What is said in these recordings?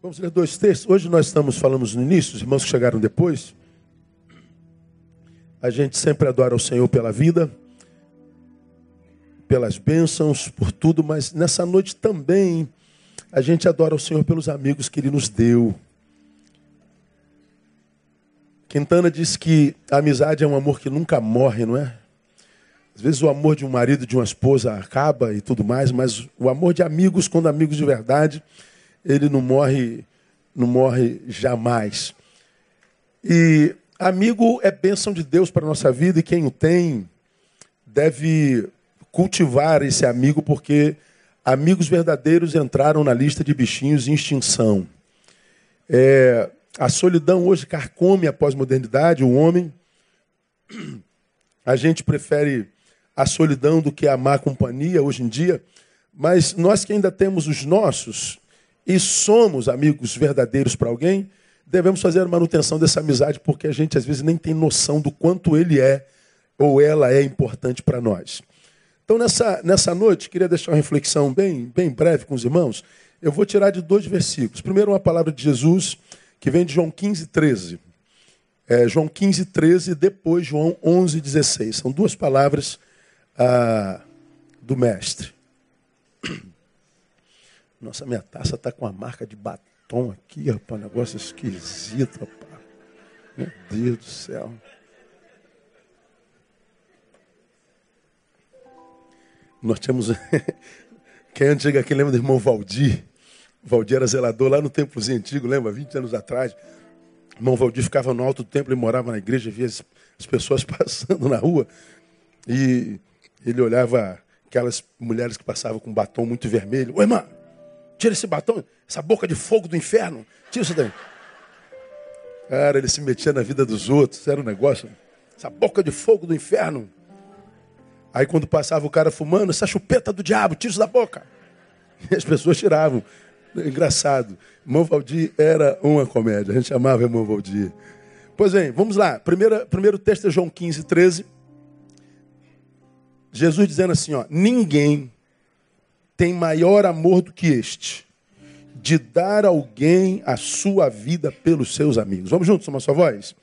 Vamos ler dois textos. Hoje nós estamos falando no início, os irmãos que chegaram depois. A gente sempre adora o Senhor pela vida, pelas bênçãos, por tudo, mas nessa noite também a gente adora o Senhor pelos amigos que Ele nos deu. Quintana diz que a amizade é um amor que nunca morre, não é? Às vezes o amor de um marido, de uma esposa acaba e tudo mais, mas o amor de amigos, quando amigos de verdade, ele não morre, não morre jamais. E amigo é bênção de Deus para a nossa vida e quem o tem deve cultivar esse amigo, porque amigos verdadeiros entraram na lista de bichinhos em extinção. É, a solidão hoje carcome a pós-modernidade, o homem. A gente prefere a solidão do que a má companhia hoje em dia, mas nós que ainda temos os nossos, e somos amigos verdadeiros para alguém, devemos fazer a manutenção dessa amizade, porque a gente às vezes nem tem noção do quanto ele é ou ela é importante para nós. Então, nessa, nessa noite, queria deixar uma reflexão bem, bem breve com os irmãos. Eu vou tirar de dois versículos. Primeiro, uma palavra de Jesus, que vem de João 15, 13. É, João 15, 13, depois João 11, 16. São duas palavras ah, do Mestre. Nossa, minha taça está com a marca de batom aqui, rapaz. Negócio esquisito, rapaz. Meu Deus do céu. Nós tínhamos. Quem é antigo aqui lembra do irmão Valdir? Valdir era zelador lá no templozinho antigo, lembra? 20 anos atrás. O irmão Valdir ficava no alto do templo, ele morava na igreja, via as, as pessoas passando na rua. E ele olhava aquelas mulheres que passavam com batom muito vermelho. Ô irmã, Tira esse batom, essa boca de fogo do inferno. Tira isso daí. Cara, ele se metia na vida dos outros, era um negócio. Essa boca de fogo do inferno. Aí quando passava o cara fumando, essa chupeta do diabo, tira isso da boca. E as pessoas tiravam. Engraçado. Irmão Valdir era uma comédia. A gente chamava irmão Valdir. Pois bem, vamos lá. Primeira, primeiro texto é João 15, 13. Jesus dizendo assim: ó, ninguém tem maior amor do que este, de dar alguém a sua vida pelos seus amigos. Vamos juntos, uma só voz?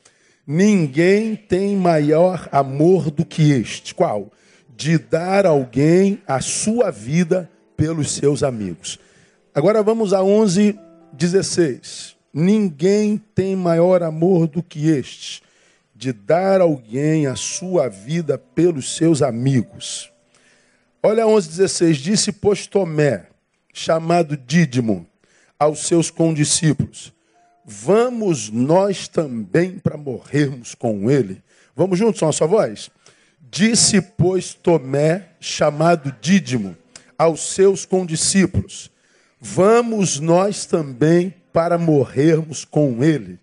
Ninguém tem maior amor do que este. Qual? De dar alguém a sua vida pelos seus amigos. Agora vamos a 11, 16. Ninguém tem maior amor do que este, de dar alguém a sua vida pelos seus amigos. Olha 11,16. Disse, pois, Tomé, chamado Dídimo, aos seus condiscípulos: Vamos nós também para morrermos com ele. Vamos juntos, com a sua voz? Disse, pois, Tomé, chamado Dídimo, aos seus condiscípulos: Vamos nós também para morrermos com ele.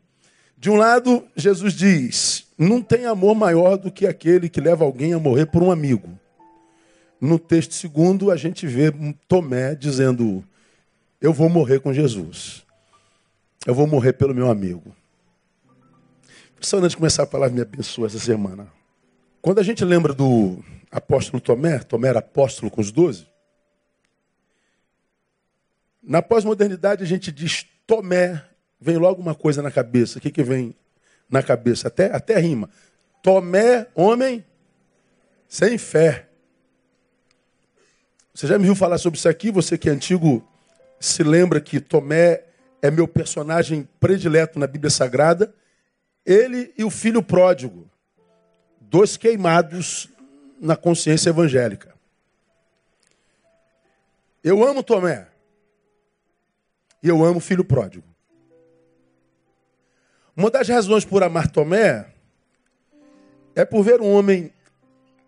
De um lado, Jesus diz: Não tem amor maior do que aquele que leva alguém a morrer por um amigo. No texto segundo, a gente vê Tomé dizendo: Eu vou morrer com Jesus. Eu vou morrer pelo meu amigo. Só antes de começar a palavra, me abençoa essa semana. Quando a gente lembra do apóstolo Tomé, Tomé era apóstolo com os doze. Na pós-modernidade a gente diz Tomé, vem logo uma coisa na cabeça. O que, que vem na cabeça? Até, até rima. Tomé, homem sem fé. Você já me viu falar sobre isso aqui? Você que é antigo se lembra que Tomé é meu personagem predileto na Bíblia Sagrada. Ele e o filho pródigo, dois queimados na consciência evangélica. Eu amo Tomé. E eu amo o filho pródigo. Uma das razões por amar Tomé é por ver um homem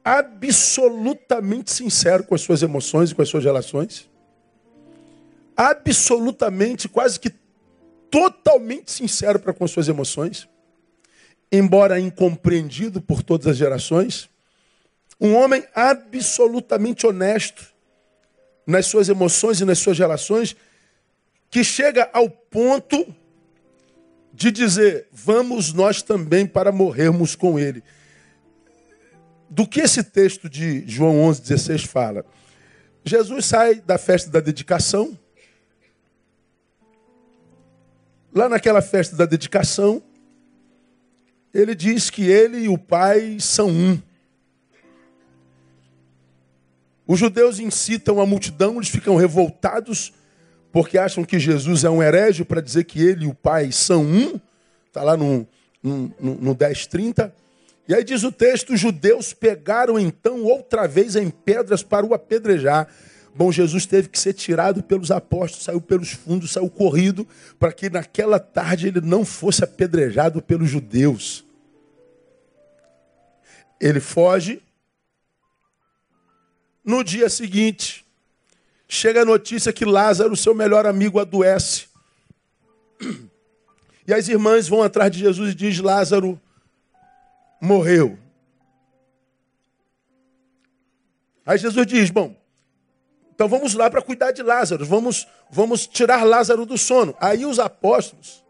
absolutamente sincero com as suas emoções e com as suas relações. Absolutamente, quase que totalmente sincero para com as suas emoções. Embora incompreendido por todas as gerações. Um homem absolutamente honesto nas suas emoções e nas suas relações, que chega ao ponto de dizer: vamos nós também para morrermos com ele do que esse texto de João 11,16 fala? Jesus sai da festa da dedicação Lá naquela festa da dedicação, ele diz que ele e o pai são um. Os judeus incitam a multidão, eles ficam revoltados porque acham que Jesus é um herege para dizer que ele e o pai são um. Está lá no, no, no, no 10:30. E aí diz o texto: os judeus pegaram então outra vez em pedras para o apedrejar. Bom, Jesus teve que ser tirado pelos apóstolos, saiu pelos fundos, saiu corrido, para que naquela tarde ele não fosse apedrejado pelos judeus. Ele foge. No dia seguinte, chega a notícia que Lázaro, seu melhor amigo, adoece. E as irmãs vão atrás de Jesus e diz: Lázaro morreu. Aí Jesus diz: Bom, então vamos lá para cuidar de Lázaro, vamos, vamos tirar Lázaro do sono. Aí os apóstolos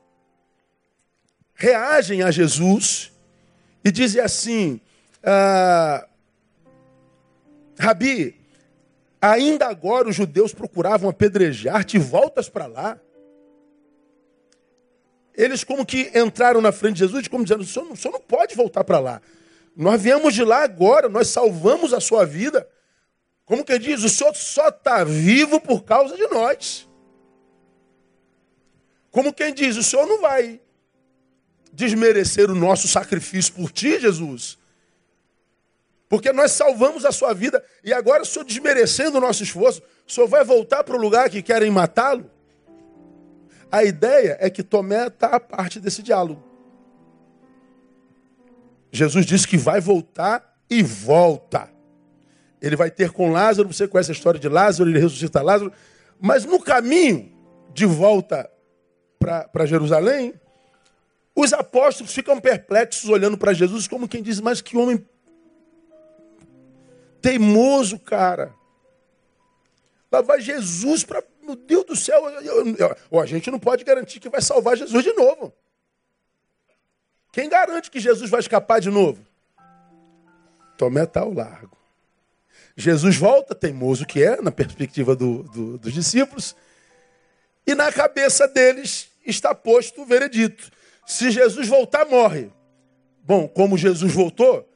reagem a Jesus e dizem assim: ah, Rabi, ainda agora os judeus procuravam apedrejar-te, voltas para lá. Eles como que entraram na frente de Jesus, como dizendo, o senhor, o senhor não pode voltar para lá. Nós viemos de lá agora, nós salvamos a sua vida. Como que diz? O senhor só está vivo por causa de nós. Como quem diz, o senhor não vai desmerecer o nosso sacrifício por ti, Jesus. Porque nós salvamos a sua vida e agora o senhor desmerecendo o nosso esforço, o senhor vai voltar para o lugar que querem matá-lo? A ideia é que Tomé está a parte desse diálogo. Jesus disse que vai voltar e volta. Ele vai ter com Lázaro, você conhece a história de Lázaro, ele ressuscita Lázaro, mas no caminho de volta para Jerusalém, os apóstolos ficam perplexos olhando para Jesus, como quem diz, mas que homem teimoso, cara. Lá vai Jesus para meu Deus do céu, eu, eu, eu, a gente não pode garantir que vai salvar Jesus de novo. Quem garante que Jesus vai escapar de novo? Tomé está ao largo. Jesus volta, teimoso que é, na perspectiva do, do, dos discípulos, e na cabeça deles está posto o veredito. Se Jesus voltar, morre. Bom, como Jesus voltou,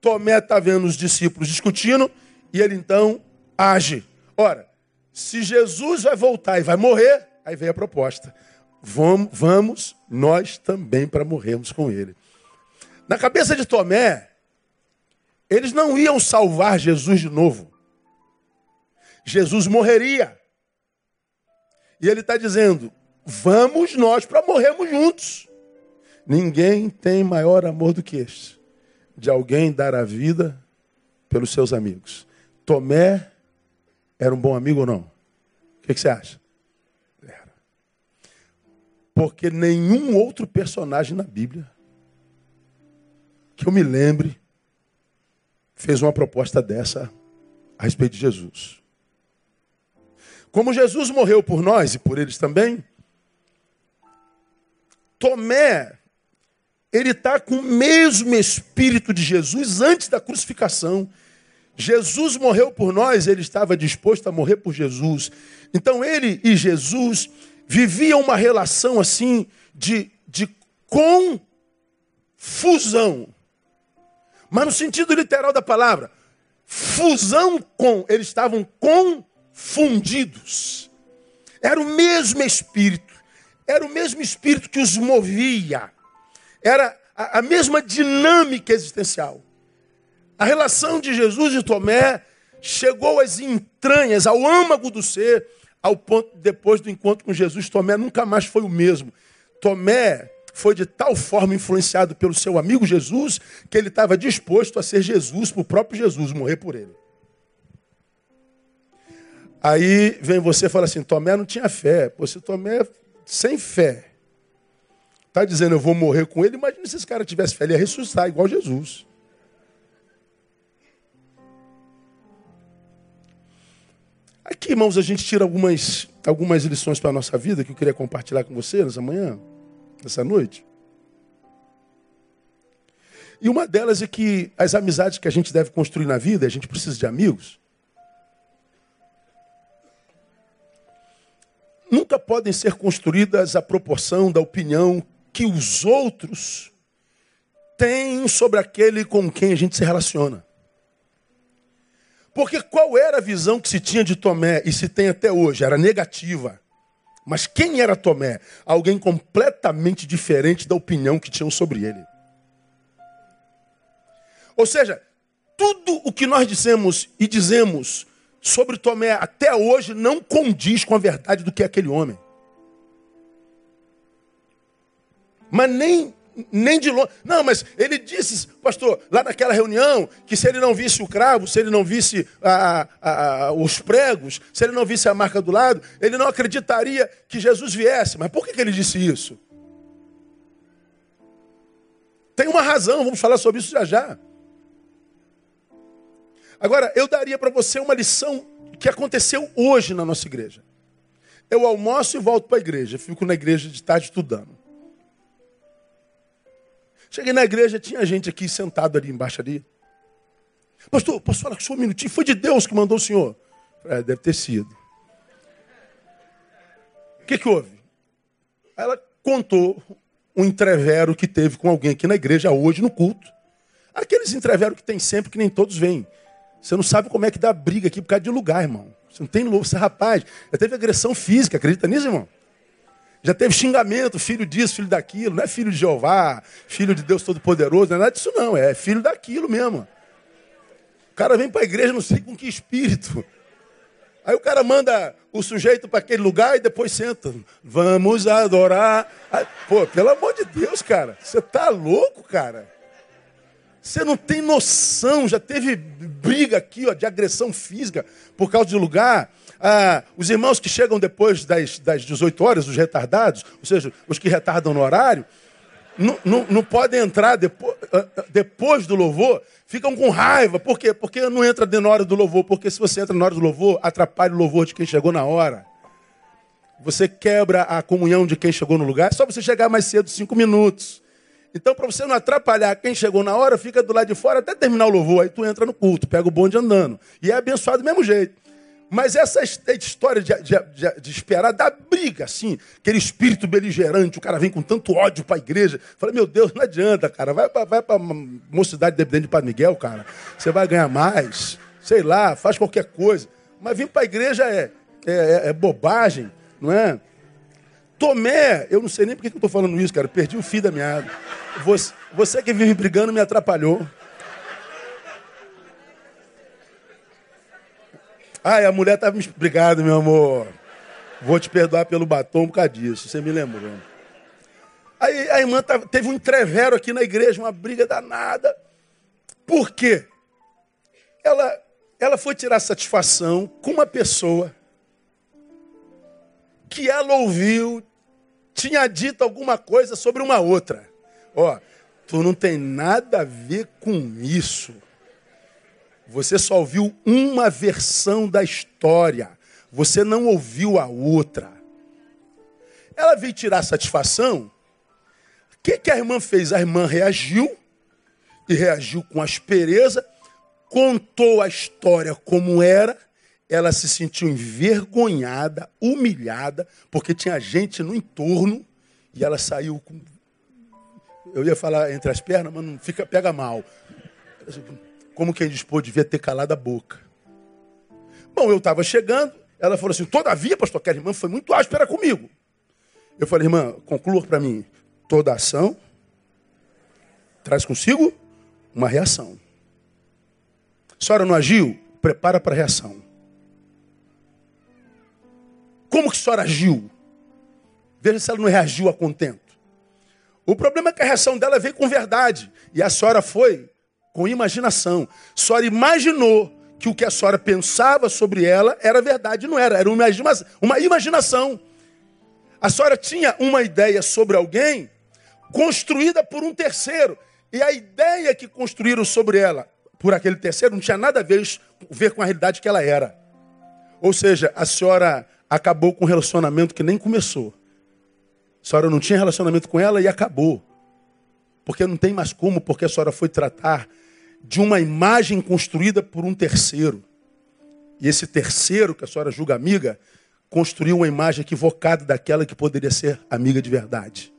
Tomé está vendo os discípulos discutindo e ele então age. Ora, se Jesus vai voltar e vai morrer, aí vem a proposta. Vamos, vamos nós também para morrermos com ele. Na cabeça de Tomé, eles não iam salvar Jesus de novo. Jesus morreria. E ele está dizendo: vamos nós para morrermos juntos. Ninguém tem maior amor do que este, de alguém dar a vida pelos seus amigos. Tomé era um bom amigo ou não? O que, que você acha? Era. Porque nenhum outro personagem na Bíblia, que eu me lembre, fez uma proposta dessa a respeito de Jesus. Como Jesus morreu por nós e por eles também, Tomé, ele está com o mesmo espírito de Jesus antes da crucificação. Jesus morreu por nós, ele estava disposto a morrer por Jesus. Então ele e Jesus viviam uma relação assim de, de confusão. Mas no sentido literal da palavra, fusão com, eles estavam confundidos. Era o mesmo espírito, era o mesmo espírito que os movia, era a, a mesma dinâmica existencial. A relação de Jesus e Tomé chegou às entranhas, ao âmago do ser, ao ponto depois do encontro com Jesus, Tomé nunca mais foi o mesmo. Tomé foi de tal forma influenciado pelo seu amigo Jesus que ele estava disposto a ser Jesus, para o próprio Jesus, morrer por ele. Aí vem você e fala assim: Tomé não tinha fé. Pô, se Tomé sem fé está dizendo eu vou morrer com ele, imagina se esse cara tivesse fé, ele ia ressuscitar igual Jesus. Aqui, irmãos, a gente tira algumas, algumas lições para a nossa vida que eu queria compartilhar com você nessa manhã, nessa noite. E uma delas é que as amizades que a gente deve construir na vida, a gente precisa de amigos. nunca podem ser construídas à proporção da opinião que os outros têm sobre aquele com quem a gente se relaciona. Porque qual era a visão que se tinha de Tomé e se tem até hoje? Era negativa. Mas quem era Tomé? Alguém completamente diferente da opinião que tinham sobre ele. Ou seja, tudo o que nós dissemos e dizemos sobre Tomé até hoje não condiz com a verdade do que é aquele homem. Mas nem nem de longe. Não, mas ele disse, pastor, lá naquela reunião, que se ele não visse o cravo, se ele não visse a, a, os pregos, se ele não visse a marca do lado, ele não acreditaria que Jesus viesse. Mas por que, que ele disse isso? Tem uma razão, vamos falar sobre isso já já. Agora, eu daria para você uma lição que aconteceu hoje na nossa igreja. Eu almoço e volto para a igreja, fico na igreja de tarde estudando. Cheguei na igreja, tinha gente aqui sentado ali embaixo ali. Pastor, posso falar senhor um minutinho? Foi de Deus que mandou o senhor? É, deve ter sido. O que, que houve? Ela contou um entrevero que teve com alguém aqui na igreja hoje no culto. Aqueles entreveros que tem sempre, que nem todos vêm. Você não sabe como é que dá briga aqui por causa de lugar, irmão. Você não tem louco, você é rapaz. Já teve agressão física, acredita nisso, irmão? Já teve xingamento, filho disso, filho daquilo. Não é filho de Jeová, filho de Deus Todo-Poderoso, não é nada disso não. É filho daquilo mesmo. O cara vem para a igreja, não sei com que espírito. Aí o cara manda o sujeito para aquele lugar e depois senta. Vamos adorar. Aí, pô, pelo amor de Deus, cara. Você tá louco, cara? Você não tem noção. Já teve briga aqui ó, de agressão física por causa de lugar. Ah, os irmãos que chegam depois das, das 18 horas, os retardados, ou seja, os que retardam no horário, não, não, não podem entrar depois, ah, ah, depois do louvor, ficam com raiva. Por quê? Porque não entra na hora do louvor. Porque se você entra na hora do louvor, atrapalha o louvor de quem chegou na hora. Você quebra a comunhão de quem chegou no lugar. É só você chegar mais cedo, cinco minutos. Então, para você não atrapalhar quem chegou na hora, fica do lado de fora até terminar o louvor. Aí tu entra no culto, pega o bonde andando. E é abençoado do mesmo jeito. Mas essa história de, de, de, de, esperar dá briga, assim. Aquele espírito beligerante, o cara vem com tanto ódio para a igreja. Fala, meu Deus, não adianta, cara. Vai para vai mocidade dependente de Padre Miguel, cara. Você vai ganhar mais. Sei lá, faz qualquer coisa. Mas vir para a igreja é, é, é, é, bobagem, não é? Tomé, eu não sei nem por que eu estou falando isso, cara. Perdi o fio da meada. Você, você que vive brigando me atrapalhou. Ai, a mulher estava me. Obrigado, meu amor. Vou te perdoar pelo batom por causa disso. Você me lembrou. Aí a irmã tava, teve um entrevero aqui na igreja, uma briga danada. Por quê? Ela, ela foi tirar satisfação com uma pessoa que ela ouviu, tinha dito alguma coisa sobre uma outra. Ó, tu não tem nada a ver com isso. Você só ouviu uma versão da história. Você não ouviu a outra. Ela veio tirar satisfação. O que, que a irmã fez? A irmã reagiu, e reagiu com aspereza, contou a história como era, ela se sentiu envergonhada, humilhada, porque tinha gente no entorno, e ela saiu com. Eu ia falar entre as pernas, mas não fica, pega mal como quem diz, pô, devia ter calado a boca. Bom, eu estava chegando, ela falou assim, todavia, pastor, aquela irmã foi muito áspera comigo. Eu falei, irmã, conclua para mim, toda ação traz consigo uma reação. A senhora não agiu? Prepara para a reação. Como que a senhora agiu? Veja se ela não reagiu a contento. O problema é que a reação dela veio com verdade. E a senhora foi com imaginação. Sora imaginou que o que a Sora pensava sobre ela era verdade, não era, era uma, uma imaginação. A Sora tinha uma ideia sobre alguém construída por um terceiro. E a ideia que construíram sobre ela por aquele terceiro não tinha nada a ver, ver com a realidade que ela era. Ou seja, a senhora acabou com um relacionamento que nem começou. A senhora não tinha relacionamento com ela e acabou. Porque não tem mais como, porque a senhora foi tratar de uma imagem construída por um terceiro. E esse terceiro, que a senhora julga amiga, construiu uma imagem equivocada daquela que poderia ser amiga de verdade.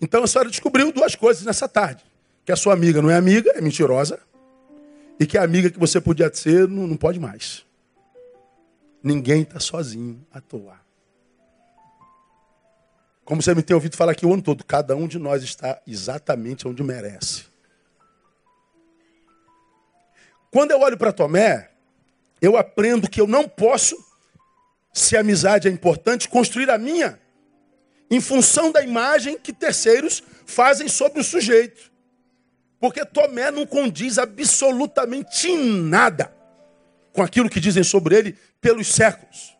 Então a senhora descobriu duas coisas nessa tarde: que a sua amiga não é amiga, é mentirosa, e que a amiga que você podia ser não, não pode mais. Ninguém está sozinho à toa. Como você me tem ouvido falar aqui o ano todo, cada um de nós está exatamente onde merece. Quando eu olho para Tomé, eu aprendo que eu não posso, se a amizade é importante, construir a minha em função da imagem que terceiros fazem sobre o sujeito. Porque Tomé não condiz absolutamente nada com aquilo que dizem sobre ele pelos séculos.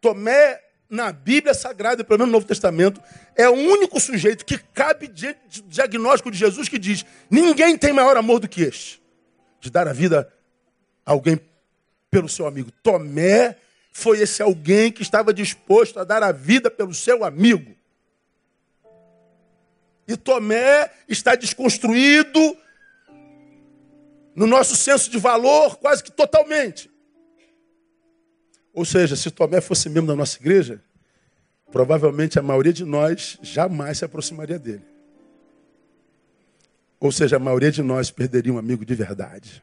Tomé, na Bíblia Sagrada, pelo menos no Novo Testamento, é o único sujeito que cabe diante do diagnóstico de Jesus que diz: ninguém tem maior amor do que este, de dar a vida a alguém pelo seu amigo. Tomé foi esse alguém que estava disposto a dar a vida pelo seu amigo. E Tomé está desconstruído no nosso senso de valor quase que totalmente. Ou seja, se Tomé fosse membro da nossa igreja, provavelmente a maioria de nós jamais se aproximaria dele. Ou seja, a maioria de nós perderia um amigo de verdade.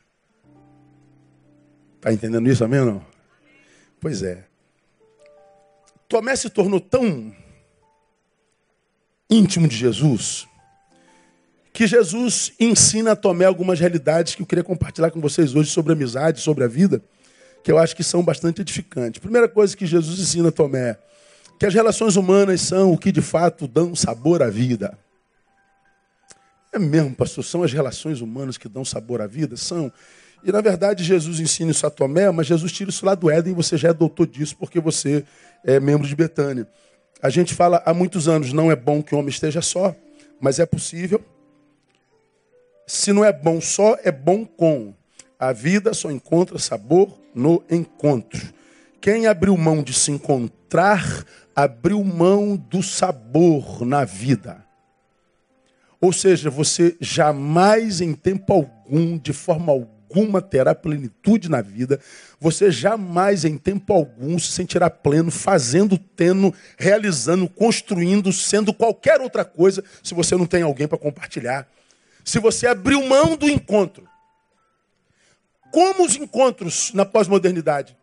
Está entendendo isso, amém ou não? Pois é. Tomé se tornou tão íntimo de Jesus que Jesus ensina a Tomé algumas realidades que eu queria compartilhar com vocês hoje sobre amizade, sobre a vida, que eu acho que são bastante edificantes. Primeira coisa que Jesus ensina a Tomé, que as relações humanas são o que de fato dão sabor à vida. É mesmo, pastor, são as relações humanas que dão sabor à vida? São. E na verdade Jesus ensina isso a Tomé, mas Jesus tira isso lá do Éden e você já é doutor disso porque você é membro de Betânia. A gente fala há muitos anos, não é bom que o homem esteja só, mas é possível se não é bom só, é bom com. A vida só encontra sabor no encontro. Quem abriu mão de se encontrar, abriu mão do sabor na vida. Ou seja, você jamais, em tempo algum, de forma alguma, terá plenitude na vida. Você jamais, em tempo algum, se sentirá pleno fazendo, tendo, realizando, construindo, sendo qualquer outra coisa, se você não tem alguém para compartilhar se você abriu mão do encontro. Como os encontros na pós-modernidade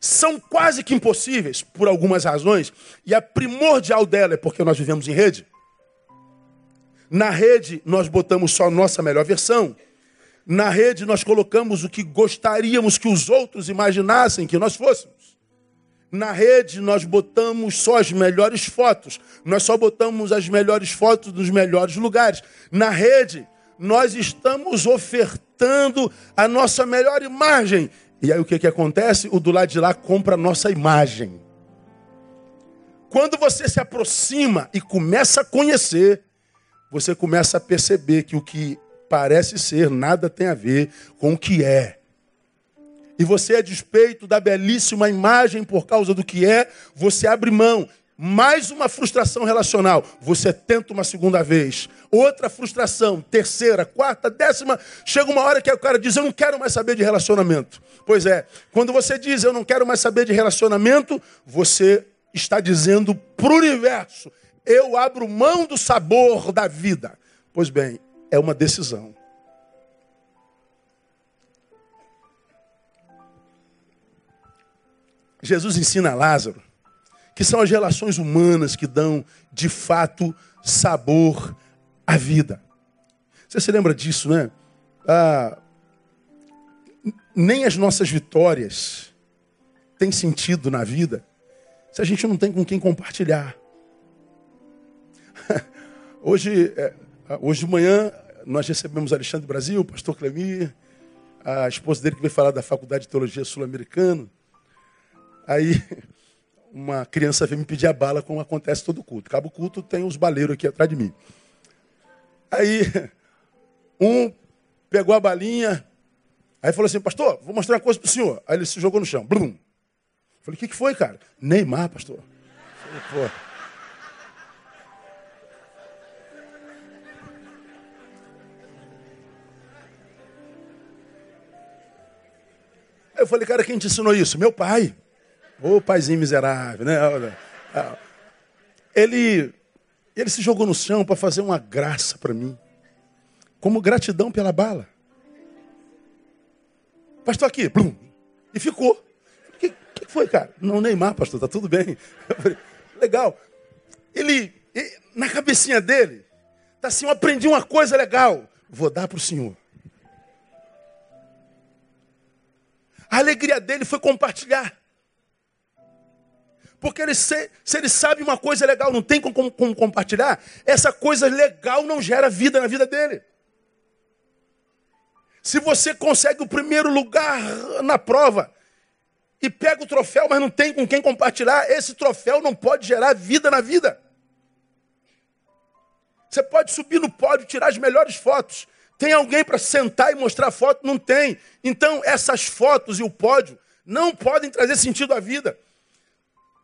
são quase que impossíveis, por algumas razões, e a primordial dela é porque nós vivemos em rede. Na rede, nós botamos só a nossa melhor versão. Na rede, nós colocamos o que gostaríamos que os outros imaginassem que nós fôssemos. Na rede, nós botamos só as melhores fotos. Nós só botamos as melhores fotos dos melhores lugares. Na rede, nós estamos ofertando a nossa melhor imagem. E aí o que, que acontece? O do lado de lá compra a nossa imagem. Quando você se aproxima e começa a conhecer, você começa a perceber que o que parece ser nada tem a ver com o que é. E você, a despeito da belíssima imagem por causa do que é, você abre mão mais uma frustração relacional. Você tenta uma segunda vez. Outra frustração, terceira, quarta, décima. Chega uma hora que o cara diz: Eu não quero mais saber de relacionamento. Pois é, quando você diz: Eu não quero mais saber de relacionamento, você está dizendo para o universo: Eu abro mão do sabor da vida. Pois bem, é uma decisão. Jesus ensina a Lázaro que são as relações humanas que dão, de fato, sabor à vida. Você se lembra disso, né? Ah, nem as nossas vitórias têm sentido na vida se a gente não tem com quem compartilhar. Hoje, é, hoje de manhã, nós recebemos Alexandre Brasil, pastor Clemir, a esposa dele que veio falar da Faculdade de Teologia Sul-Americana. Aí uma criança veio me pedir a bala, como acontece todo culto. Acaba o culto, tem os baleiros aqui atrás de mim. Aí, um pegou a balinha, aí falou assim, pastor, vou mostrar uma coisa para o senhor. Aí ele se jogou no chão. Blum. Falei, o que, que foi, cara? Neymar, pastor. Falei, Pô. Eu falei, cara, quem te ensinou isso? Meu pai. Ô paizinho miserável, né? Ele, ele se jogou no chão para fazer uma graça para mim. Como gratidão pela bala. Pastor aqui, plum, e ficou. O que, que, foi, cara? Não, Neymar, pastor, tá tudo bem. Legal. Ele, ele, na cabecinha dele, tá assim, eu aprendi uma coisa legal. Vou dar para o senhor. A alegria dele foi compartilhar. Porque ele, se, se ele sabe uma coisa legal, não tem como, como compartilhar, essa coisa legal não gera vida na vida dele. Se você consegue o primeiro lugar na prova e pega o troféu, mas não tem com quem compartilhar, esse troféu não pode gerar vida na vida. Você pode subir no pódio, tirar as melhores fotos, tem alguém para sentar e mostrar foto? Não tem. Então, essas fotos e o pódio não podem trazer sentido à vida.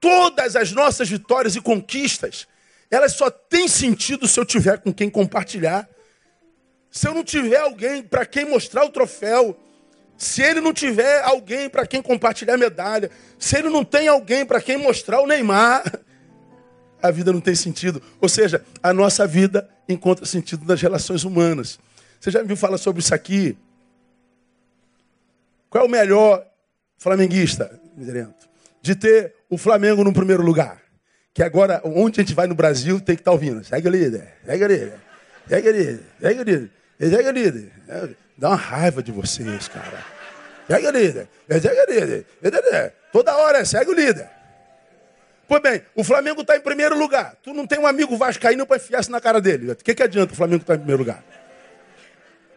Todas as nossas vitórias e conquistas, elas só têm sentido se eu tiver com quem compartilhar. Se eu não tiver alguém para quem mostrar o troféu, se ele não tiver alguém para quem compartilhar a medalha, se ele não tem alguém para quem mostrar o Neymar, a vida não tem sentido. Ou seja, a nossa vida encontra sentido nas relações humanas. Você já me viu falar sobre isso aqui? Qual é o melhor flamenguista, de ter o Flamengo no primeiro lugar? Que agora, onde a gente vai no Brasil, tem que estar tá ouvindo. Segue o líder, segue o líder, segue o líder, segue o líder, segue o líder. Dá uma raiva de vocês, cara. Segue o líder, segue o líder. Toda hora, segue o líder. Pois bem, o Flamengo está em primeiro lugar. Tu não tem um amigo vascaíno para enfiar-se na cara dele. O que, que adianta o Flamengo estar tá em primeiro lugar?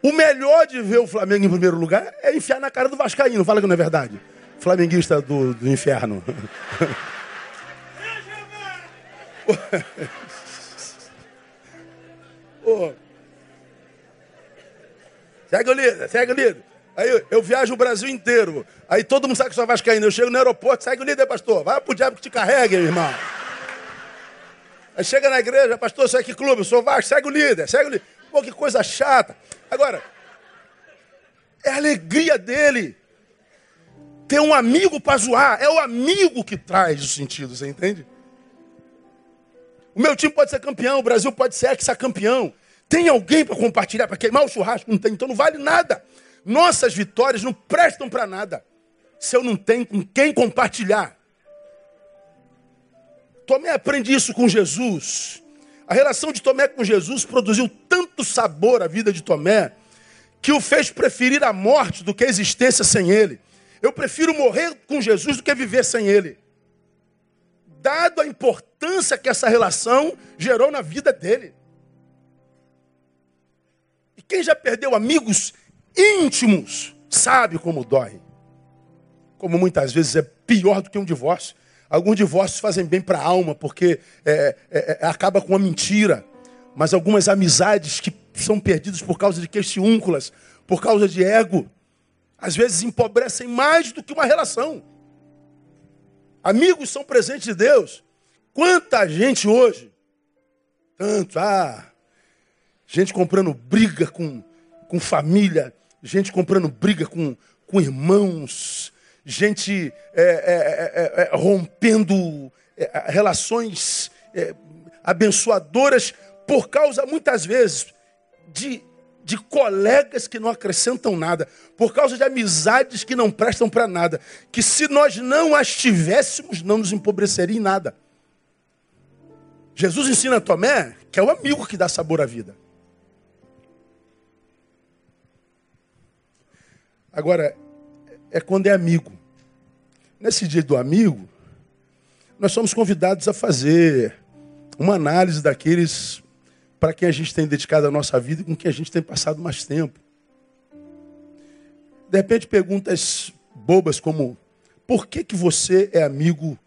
O melhor de ver o Flamengo em primeiro lugar é enfiar na cara do Vascaíno. Fala que não é verdade. Flamenguista do, do inferno. oh. Segue o líder, segue o líder. Aí eu, viajo o Brasil inteiro. Aí todo mundo sabe que sou vascaíno. Eu chego no aeroporto, segue o líder, pastor. Vai pro diabo que te carregue, irmão. Aí chega na igreja, pastor, é que clube? Sou Vasco, segue o líder, segue o líder. Pô, que coisa chata. Agora, é a alegria dele ter um amigo para zoar. É o amigo que traz o sentido, você entende? O meu time pode ser campeão, o Brasil pode ser ex-campeão. Tem alguém para compartilhar, para queimar o churrasco? Não tem, então não vale nada. Nossas vitórias não prestam para nada se eu não tenho com quem compartilhar. Tomé aprende isso com Jesus. A relação de Tomé com Jesus produziu tanto sabor à vida de Tomé que o fez preferir a morte do que a existência sem ele. Eu prefiro morrer com Jesus do que viver sem ele. Dado a importância que essa relação gerou na vida dele. E quem já perdeu amigos íntimos sabe como dói. Como muitas vezes é pior do que um divórcio. Alguns divórcios fazem bem para a alma, porque é, é, é, acaba com uma mentira. Mas algumas amizades que são perdidas por causa de questiúnculas, por causa de ego, às vezes empobrecem mais do que uma relação. Amigos são presentes de Deus. Quanta gente hoje, tanto, ah, gente comprando briga com, com família, gente comprando briga com, com irmãos, gente é, é, é, é rompendo é, relações é, abençoadoras por causa, muitas vezes, de, de colegas que não acrescentam nada, por causa de amizades que não prestam para nada, que se nós não as tivéssemos, não nos empobreceria em nada. Jesus ensina a Tomé que é o amigo que dá sabor à vida. Agora, é quando é amigo. Nesse dia do amigo, nós somos convidados a fazer uma análise daqueles para quem a gente tem dedicado a nossa vida e com quem a gente tem passado mais tempo. De repente, perguntas bobas como: por que, que você é amigo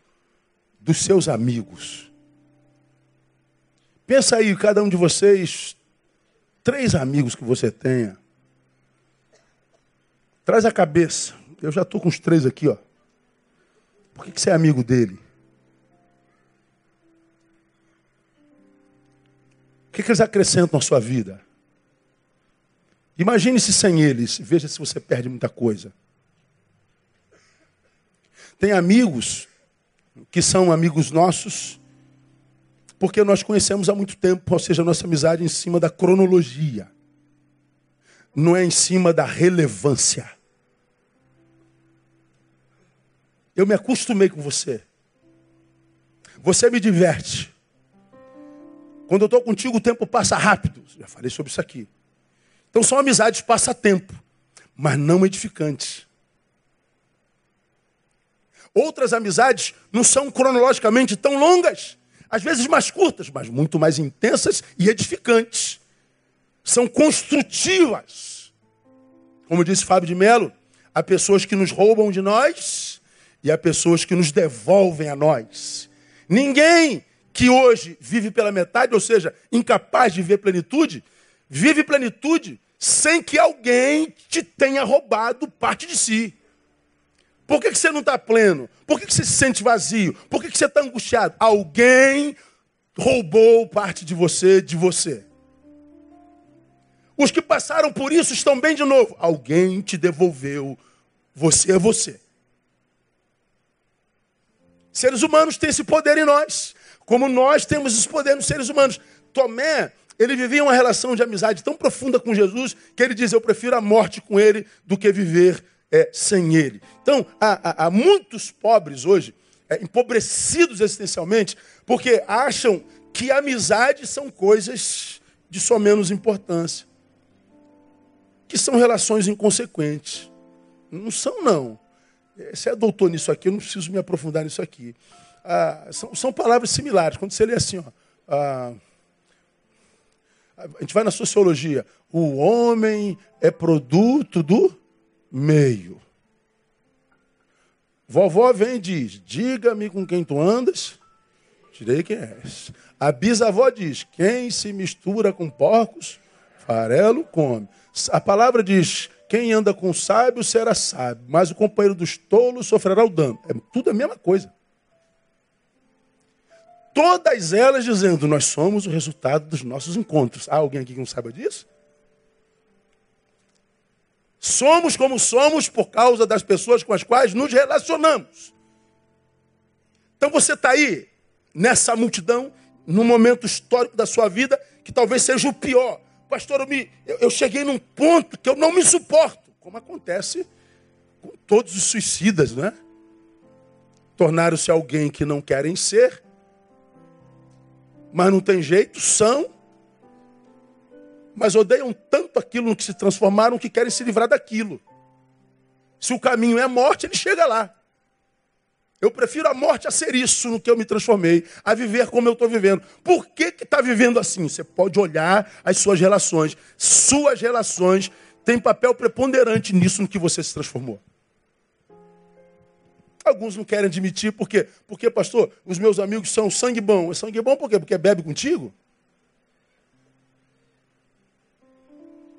dos seus amigos? Pensa aí, cada um de vocês, três amigos que você tenha. Traz a cabeça. Eu já estou com os três aqui, ó. Por que, que você é amigo dele? O que, que eles acrescentam à sua vida? Imagine-se sem eles, veja se você perde muita coisa. Tem amigos que são amigos nossos porque nós conhecemos há muito tempo, ou seja, nossa amizade é em cima da cronologia, não é em cima da relevância. Eu me acostumei com você. Você me diverte. Quando eu estou contigo, o tempo passa rápido. Já falei sobre isso aqui. Então são amizades passatempo, mas não edificantes. Outras amizades não são cronologicamente tão longas, às vezes mais curtas, mas muito mais intensas e edificantes. São construtivas. Como disse Fábio de Mello, há pessoas que nos roubam de nós e há pessoas que nos devolvem a nós. Ninguém que hoje vive pela metade, ou seja, incapaz de ver plenitude, vive plenitude sem que alguém te tenha roubado parte de si. Por que, que você não está pleno? Por que, que você se sente vazio? Por que, que você está angustiado? Alguém roubou parte de você, de você. Os que passaram por isso estão bem de novo. Alguém te devolveu. Você é você. Seres humanos têm esse poder em nós, como nós temos esse poder nos seres humanos. Tomé, ele vivia uma relação de amizade tão profunda com Jesus que ele diz: Eu prefiro a morte com ele do que viver é, sem ele. Então, há, há, há muitos pobres hoje, é, empobrecidos existencialmente, porque acham que amizade são coisas de só menos importância, que são relações inconsequentes. Não são, não. Você é doutor nisso aqui, eu não preciso me aprofundar nisso aqui. Ah, são, são, palavras similares. Quando você lê assim, ó, ah, a gente vai na sociologia, o homem é produto do meio. Vovó vem e diz: Diga-me com quem tu andas, direi quem és. A bisavó diz: Quem se mistura com porcos, farelo come. A palavra diz: Quem anda com sábio será sábio, mas o companheiro dos tolos sofrerá o dano. É tudo a mesma coisa. Todas elas dizendo: Nós somos o resultado dos nossos encontros. Há alguém aqui que não saiba disso? Somos como somos por causa das pessoas com as quais nos relacionamos. Então você está aí, nessa multidão, num momento histórico da sua vida, que talvez seja o pior. Pastor, eu, me, eu, eu cheguei num ponto que eu não me suporto, como acontece com todos os suicidas, né? Tornaram-se alguém que não querem ser, mas não tem jeito, são, mas odeiam tanto aquilo no que se transformaram que querem se livrar daquilo. Se o caminho é morte, ele chega lá. Eu prefiro a morte a ser isso no que eu me transformei, a viver como eu estou vivendo. Por que está vivendo assim? Você pode olhar as suas relações. Suas relações têm papel preponderante nisso no que você se transformou. Alguns não querem admitir, por quê? Porque, pastor, os meus amigos são sangue bom. É sangue bom por quê? Porque bebe contigo?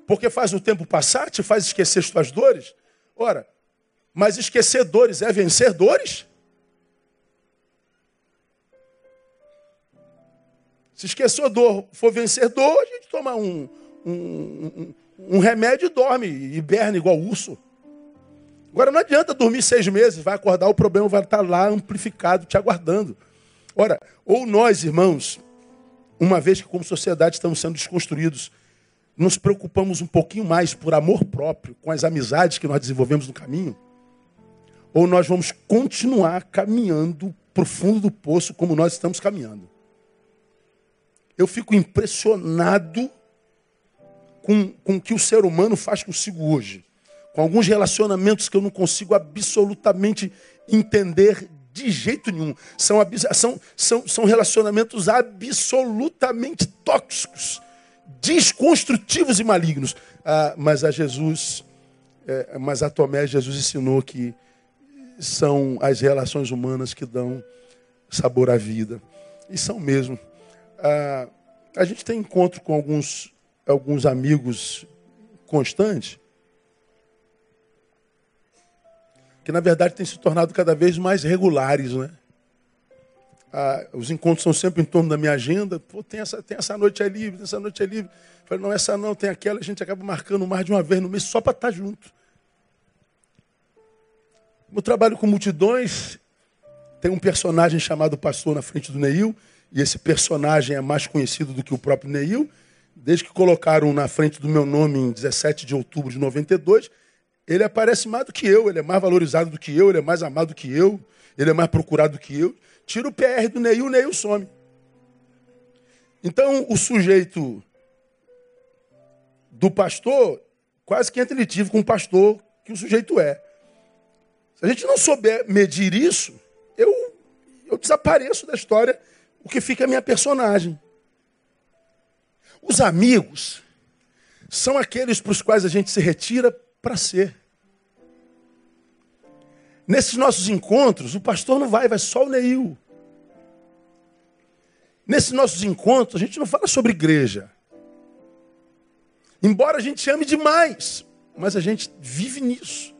Porque faz o tempo passar, te faz esquecer as tuas dores. Ora, mas esquecer dores é vencer dores? Se esquecer dor for vencer dor, a gente toma um, um, um, um remédio e dorme, hiberna igual urso. Agora não adianta dormir seis meses, vai acordar, o problema vai estar lá amplificado, te aguardando. Ora, ou nós, irmãos, uma vez que como sociedade estamos sendo desconstruídos, nos preocupamos um pouquinho mais por amor próprio, com as amizades que nós desenvolvemos no caminho, ou nós vamos continuar caminhando para o fundo do poço como nós estamos caminhando. Eu fico impressionado com, com o que o ser humano faz consigo hoje. Com alguns relacionamentos que eu não consigo absolutamente entender de jeito nenhum. São, são, são, são relacionamentos absolutamente tóxicos desconstrutivos e malignos. Ah, mas a Jesus, é, mas a Tomé, Jesus ensinou que são as relações humanas que dão sabor à vida. E são mesmo. Ah, a gente tem encontro com alguns, alguns amigos constantes, que na verdade têm se tornado cada vez mais regulares, né? Ah, os encontros são sempre em torno da minha agenda. Pô, tem essa, tem essa noite é livre, tem essa noite é livre. Falei, não, essa não, tem aquela. A gente acaba marcando mais de uma vez no mês só para estar tá junto. Eu trabalho com multidões, tem um personagem chamado Pastor na frente do Neil, e esse personagem é mais conhecido do que o próprio Neil. Desde que colocaram na frente do meu nome em 17 de outubro de 92, ele aparece mais do que eu, ele é mais valorizado do que eu, ele é mais amado do que eu, ele é mais procurado do que eu. Tira o PR do Neil, o Neil some. Então, o sujeito do pastor quase que entra em com o pastor que o sujeito é. Se a gente não souber medir isso, eu, eu desapareço da história, o que fica é a minha personagem. Os amigos são aqueles para os quais a gente se retira para ser. Nesses nossos encontros, o pastor não vai, vai só o Neil. Nesses nossos encontros, a gente não fala sobre igreja. Embora a gente ame demais, mas a gente vive nisso.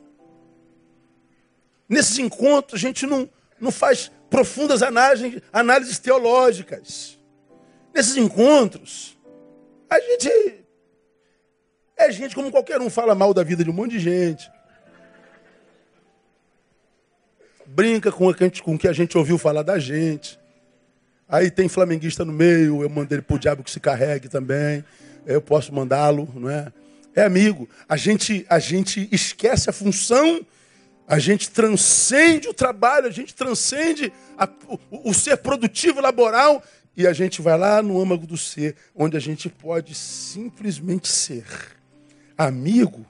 Nesses encontros, a gente não, não faz profundas análises, análises teológicas. Nesses encontros, a gente é gente como qualquer um, fala mal da vida de um monte de gente. Brinca com o que a gente ouviu falar da gente. Aí tem flamenguista no meio, eu mandei ele pro diabo que se carregue também. Eu posso mandá-lo, não é? É amigo. A gente, a gente esquece a função, a gente transcende o trabalho, a gente transcende a, o, o ser produtivo, laboral, e a gente vai lá no âmago do ser, onde a gente pode simplesmente ser. Amigo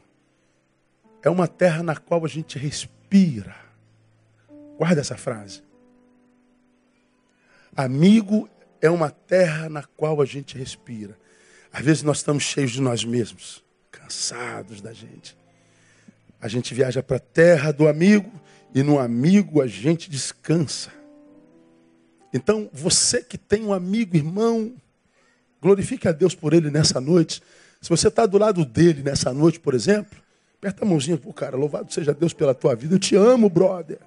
é uma terra na qual a gente respira. Guarda essa frase. Amigo é uma terra na qual a gente respira. Às vezes nós estamos cheios de nós mesmos, cansados da gente. A gente viaja para a terra do amigo e no amigo a gente descansa. Então, você que tem um amigo, irmão, glorifique a Deus por ele nessa noite. Se você está do lado dele nessa noite, por exemplo, aperta a mãozinha, pô, cara, louvado seja Deus pela tua vida. Eu te amo, brother.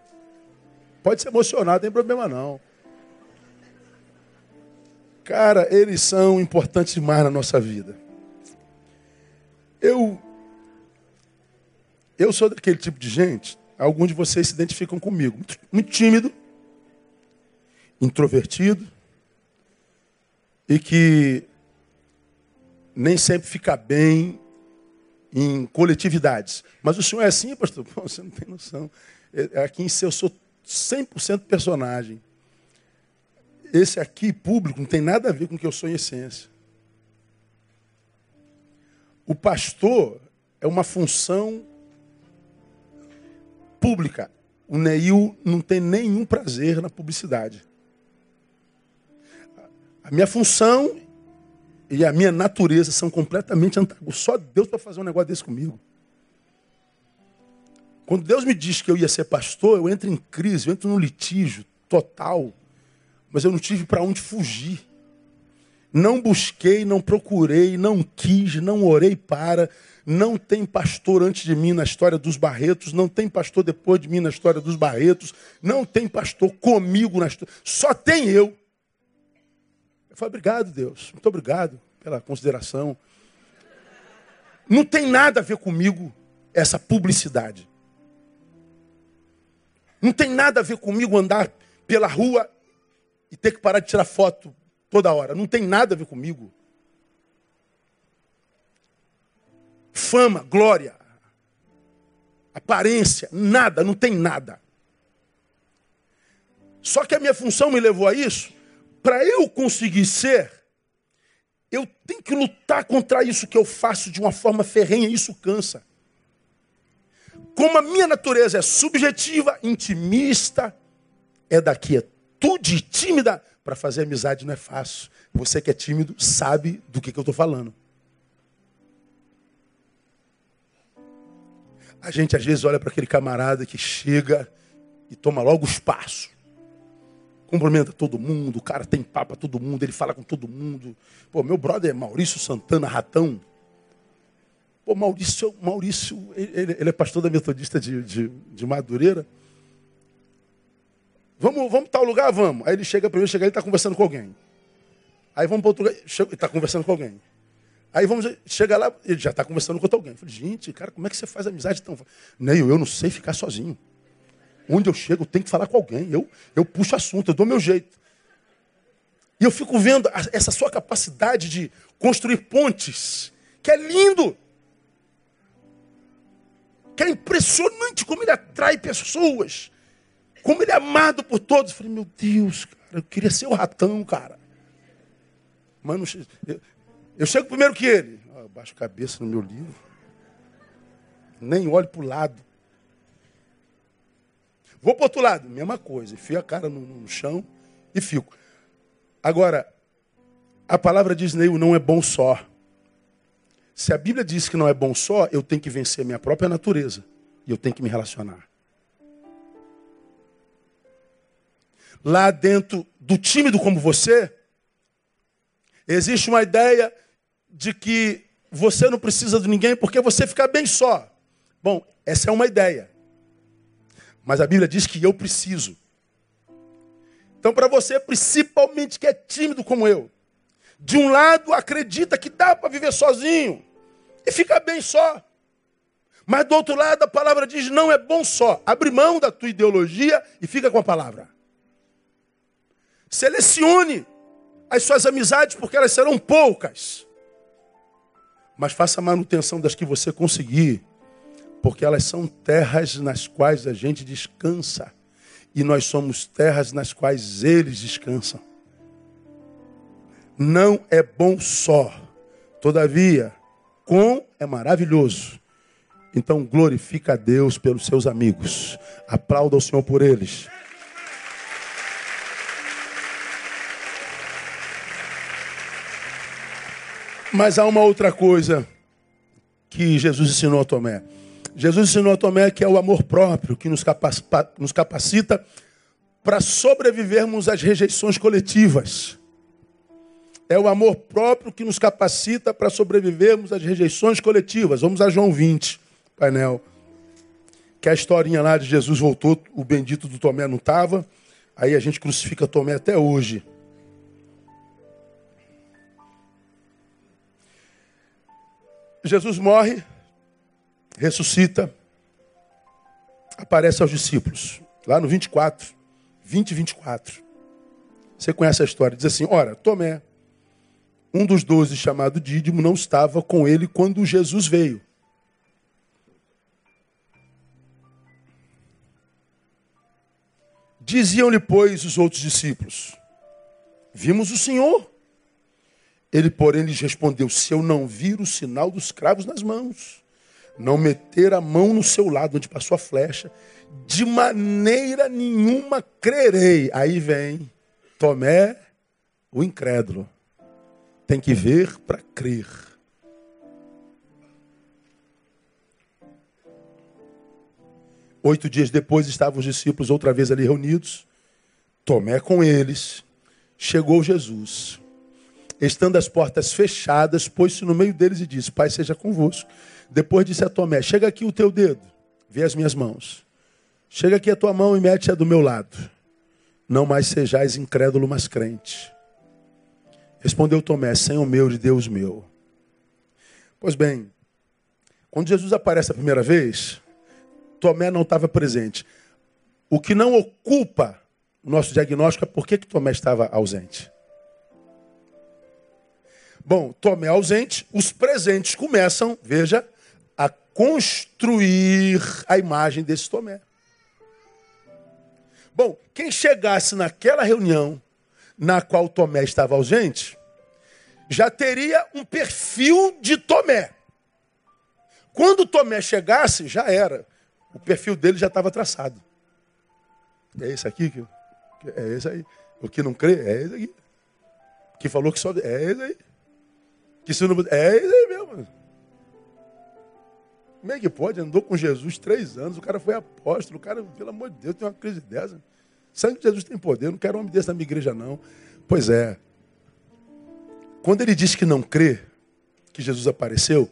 Pode se emocionar, não tem problema não. Cara, eles são importantes demais na nossa vida. Eu eu sou daquele tipo de gente, alguns de vocês se identificam comigo, muito, muito tímido, introvertido e que nem sempre fica bem em coletividades. Mas o senhor é assim, pastor? Pô, você não tem noção. É, aqui em si eu sou 100% personagem. Esse aqui, público, não tem nada a ver com o que eu sou em essência. O pastor é uma função pública. O Neil não tem nenhum prazer na publicidade. A minha função e a minha natureza são completamente antagônicos. Só Deus para fazer um negócio desse comigo. Quando Deus me diz que eu ia ser pastor, eu entro em crise, eu entro num litígio total mas eu não tive para onde fugir. Não busquei, não procurei, não quis, não orei para. Não tem pastor antes de mim na história dos Barretos, não tem pastor depois de mim na história dos Barretos, não tem pastor comigo na história, só tem eu. Eu obrigado, Deus, muito obrigado pela consideração. Não tem nada a ver comigo essa publicidade. Não tem nada a ver comigo andar pela rua e ter que parar de tirar foto toda hora. Não tem nada a ver comigo. Fama, glória, aparência, nada, não tem nada. Só que a minha função me levou a isso. Para eu conseguir ser, eu tenho que lutar contra isso que eu faço de uma forma ferrenha, isso cansa. Como a minha natureza é subjetiva, intimista, é daqui a atitude tímida para fazer amizade não é fácil. Você que é tímido sabe do que, que eu estou falando. A gente às vezes olha para aquele camarada que chega e toma logo o espaço. Cumprimenta todo mundo, o cara tem papo a todo mundo, ele fala com todo mundo. Pô, meu brother é Maurício Santana Ratão. Pô, Maurício, Maurício ele, ele é pastor da Metodista de, de, de Madureira. Vamos, vamos tal lugar? Vamos. Aí ele chega primeiro, chega ele está conversando com alguém. Aí vamos para outro lugar, ele está conversando com alguém. Aí vamos, chega lá, ele já está conversando com outro alguém. Eu falei, gente, cara, como é que você faz amizade tão Neil, eu não sei ficar sozinho. Onde eu chego, eu tenho que falar com alguém. Eu, eu puxo assunto, eu dou meu jeito. E eu fico vendo essa sua capacidade de construir pontes, que é lindo. Que é impressionante como ele atrai pessoas. Como ele é amado por todos. Eu falei, meu Deus, cara, eu queria ser o ratão, cara. Mano, eu, eu chego primeiro que ele. Eu baixo a cabeça no meu livro. Nem olho para o lado. Vou para outro lado, mesma coisa. Enfio a cara no, no chão e fico. Agora, a palavra diz, Neil, não é bom só. Se a Bíblia diz que não é bom só, eu tenho que vencer minha própria natureza. E eu tenho que me relacionar. Lá dentro do tímido como você, existe uma ideia de que você não precisa de ninguém porque você fica bem só. Bom, essa é uma ideia. Mas a Bíblia diz que eu preciso. Então, para você, principalmente que é tímido como eu, de um lado acredita que dá para viver sozinho e fica bem só. Mas do outro lado a palavra diz: não é bom só. Abre mão da tua ideologia e fica com a palavra. Selecione as suas amizades, porque elas serão poucas. Mas faça manutenção das que você conseguir, porque elas são terras nas quais a gente descansa. E nós somos terras nas quais eles descansam. Não é bom só. Todavia, com é maravilhoso. Então glorifica a Deus pelos seus amigos. Aplauda o Senhor por eles. Mas há uma outra coisa que Jesus ensinou a Tomé. Jesus ensinou a Tomé que é o amor próprio que nos capacita para sobrevivermos às rejeições coletivas. É o amor próprio que nos capacita para sobrevivermos às rejeições coletivas. Vamos a João 20, painel. Que a historinha lá de Jesus voltou, o bendito do Tomé não estava. Aí a gente crucifica Tomé até hoje. Jesus morre, ressuscita, aparece aos discípulos. Lá no 24, 20 e 24. Você conhece a história. Diz assim: Ora, Tomé, um dos doze, chamado Dídimo, não estava com ele quando Jesus veio. Diziam-lhe, pois, os outros discípulos: Vimos o Senhor. Ele, porém, lhes respondeu: Se eu não vir o sinal dos cravos nas mãos, não meter a mão no seu lado onde passou a flecha, de maneira nenhuma crerei. Aí vem Tomé, o incrédulo. Tem que ver para crer. Oito dias depois estavam os discípulos outra vez ali reunidos. Tomé com eles. Chegou Jesus. Estando as portas fechadas, pôs-se no meio deles e disse: Pai, seja convosco. Depois disse a Tomé: Chega aqui o teu dedo, vê as minhas mãos. Chega aqui a tua mão e mete-a do meu lado. Não mais sejais incrédulo, mas crente. Respondeu Tomé, Senhor meu de Deus meu. Pois bem, quando Jesus aparece a primeira vez, Tomé não estava presente. O que não ocupa o nosso diagnóstico é por que, que Tomé estava ausente. Bom, Tomé ausente, os presentes começam, veja, construir a imagem desse Tomé. Bom, quem chegasse naquela reunião na qual Tomé estava ausente, já teria um perfil de Tomé. Quando Tomé chegasse, já era. O perfil dele já estava traçado. É esse aqui? Que, é esse aí. O que não crê, é esse aqui. Que falou que só. É esse aí. Que se não. É esse aí mesmo. Como é que pode? Andou com Jesus três anos, o cara foi apóstolo, o cara, pelo amor de Deus, tem uma crise dessa. Sangue de Jesus tem poder, não quero homem desse na minha igreja, não. Pois é, quando ele diz que não crê que Jesus apareceu,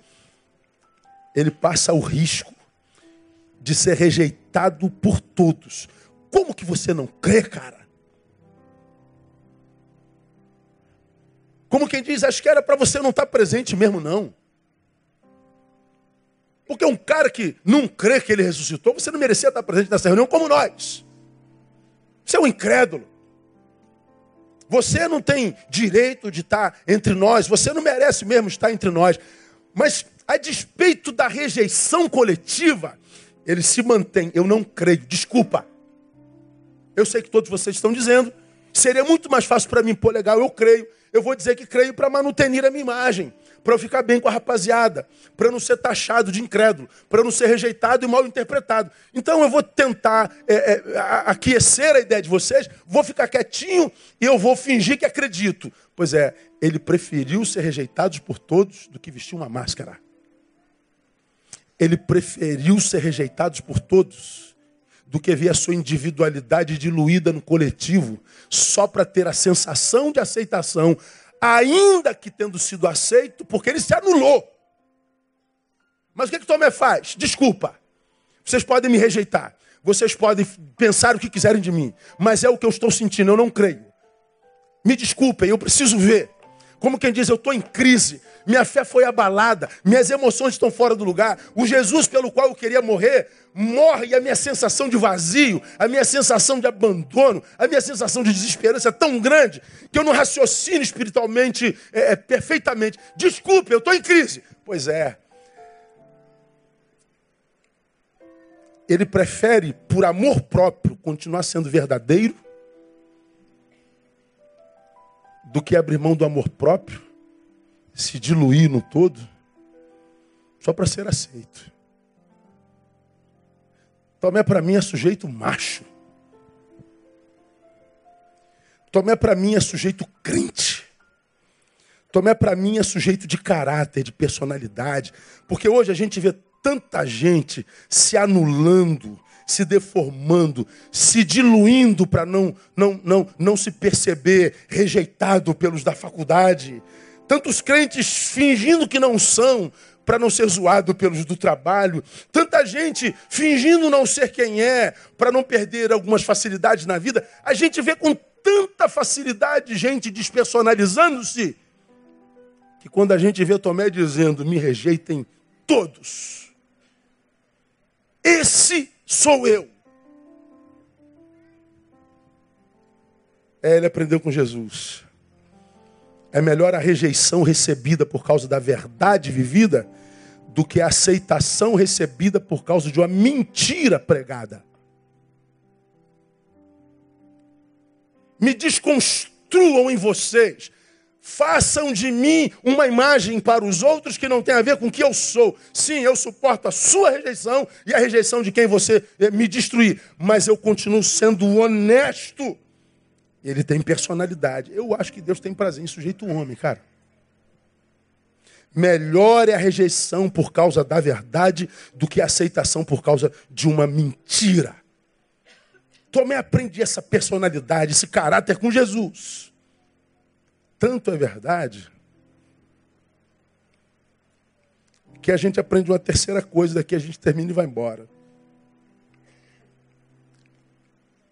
ele passa o risco de ser rejeitado por todos. Como que você não crê, cara? Como quem diz, acho que era para você não estar presente mesmo, não. Porque um cara que não crê que ele ressuscitou, você não merecia estar presente nessa reunião como nós. Você é um incrédulo. Você não tem direito de estar entre nós, você não merece mesmo estar entre nós. Mas, a despeito da rejeição coletiva, ele se mantém. Eu não creio, desculpa. Eu sei que todos vocês estão dizendo. Seria muito mais fácil para mim pôr legal, eu creio. Eu vou dizer que creio para manutenir a minha imagem, para eu ficar bem com a rapaziada, para eu não ser taxado de incrédulo, para eu não ser rejeitado e mal interpretado. Então eu vou tentar é, é, aquecer a ideia de vocês, vou ficar quietinho e eu vou fingir que acredito. Pois é, ele preferiu ser rejeitado por todos do que vestir uma máscara. Ele preferiu ser rejeitado por todos do que ver a sua individualidade diluída no coletivo, só para ter a sensação de aceitação, ainda que tendo sido aceito, porque ele se anulou. Mas o que, que Tomé faz? Desculpa. Vocês podem me rejeitar. Vocês podem pensar o que quiserem de mim. Mas é o que eu estou sentindo, eu não creio. Me desculpem, eu preciso ver. Como quem diz, eu estou em crise, minha fé foi abalada, minhas emoções estão fora do lugar. O Jesus pelo qual eu queria morrer, morre e a minha sensação de vazio, a minha sensação de abandono, a minha sensação de desesperança é tão grande que eu não raciocino espiritualmente é, é, perfeitamente. Desculpe, eu estou em crise. Pois é. Ele prefere, por amor próprio, continuar sendo verdadeiro do que abrir mão do amor próprio, se diluir no todo, só para ser aceito. Tomé para mim é sujeito macho. Tomé para mim é sujeito crente. Tomé para mim é sujeito de caráter, de personalidade. Porque hoje a gente vê tanta gente se anulando, se deformando, se diluindo para não, não, não, não se perceber rejeitado pelos da faculdade. Tantos crentes fingindo que não são, para não ser zoado pelos do trabalho. Tanta gente fingindo não ser quem é, para não perder algumas facilidades na vida. A gente vê com tanta facilidade gente despersonalizando-se, que quando a gente vê Tomé dizendo: me rejeitem todos. Esse sou eu. É, ele aprendeu com Jesus. É melhor a rejeição recebida por causa da verdade vivida do que a aceitação recebida por causa de uma mentira pregada. Me desconstruam em vocês Façam de mim uma imagem para os outros que não tem a ver com o que eu sou. Sim, eu suporto a sua rejeição e a rejeição de quem você eh, me destruir, mas eu continuo sendo honesto. Ele tem personalidade. Eu acho que Deus tem prazer em sujeito homem, cara. Melhor é a rejeição por causa da verdade do que a aceitação por causa de uma mentira. Tomé aprendi essa personalidade, esse caráter com Jesus. Tanto é verdade que a gente aprende uma terceira coisa, daqui a gente termina e vai embora.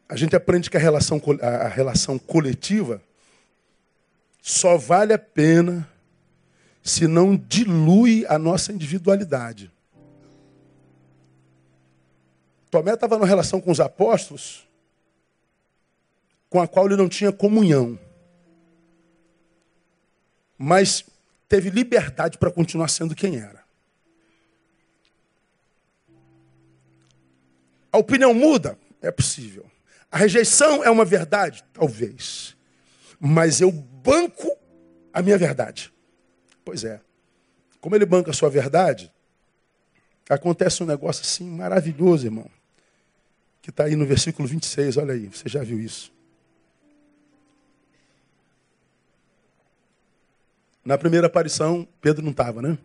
A gente aprende que a relação, a relação coletiva só vale a pena se não dilui a nossa individualidade. Tomé estava numa relação com os apóstolos com a qual ele não tinha comunhão mas teve liberdade para continuar sendo quem era. A opinião muda? É possível. A rejeição é uma verdade? Talvez. Mas eu banco a minha verdade. Pois é. Como ele banca a sua verdade, acontece um negócio assim maravilhoso, irmão. Que está aí no versículo 26, olha aí, você já viu isso. Na primeira aparição, Pedro não estava, né?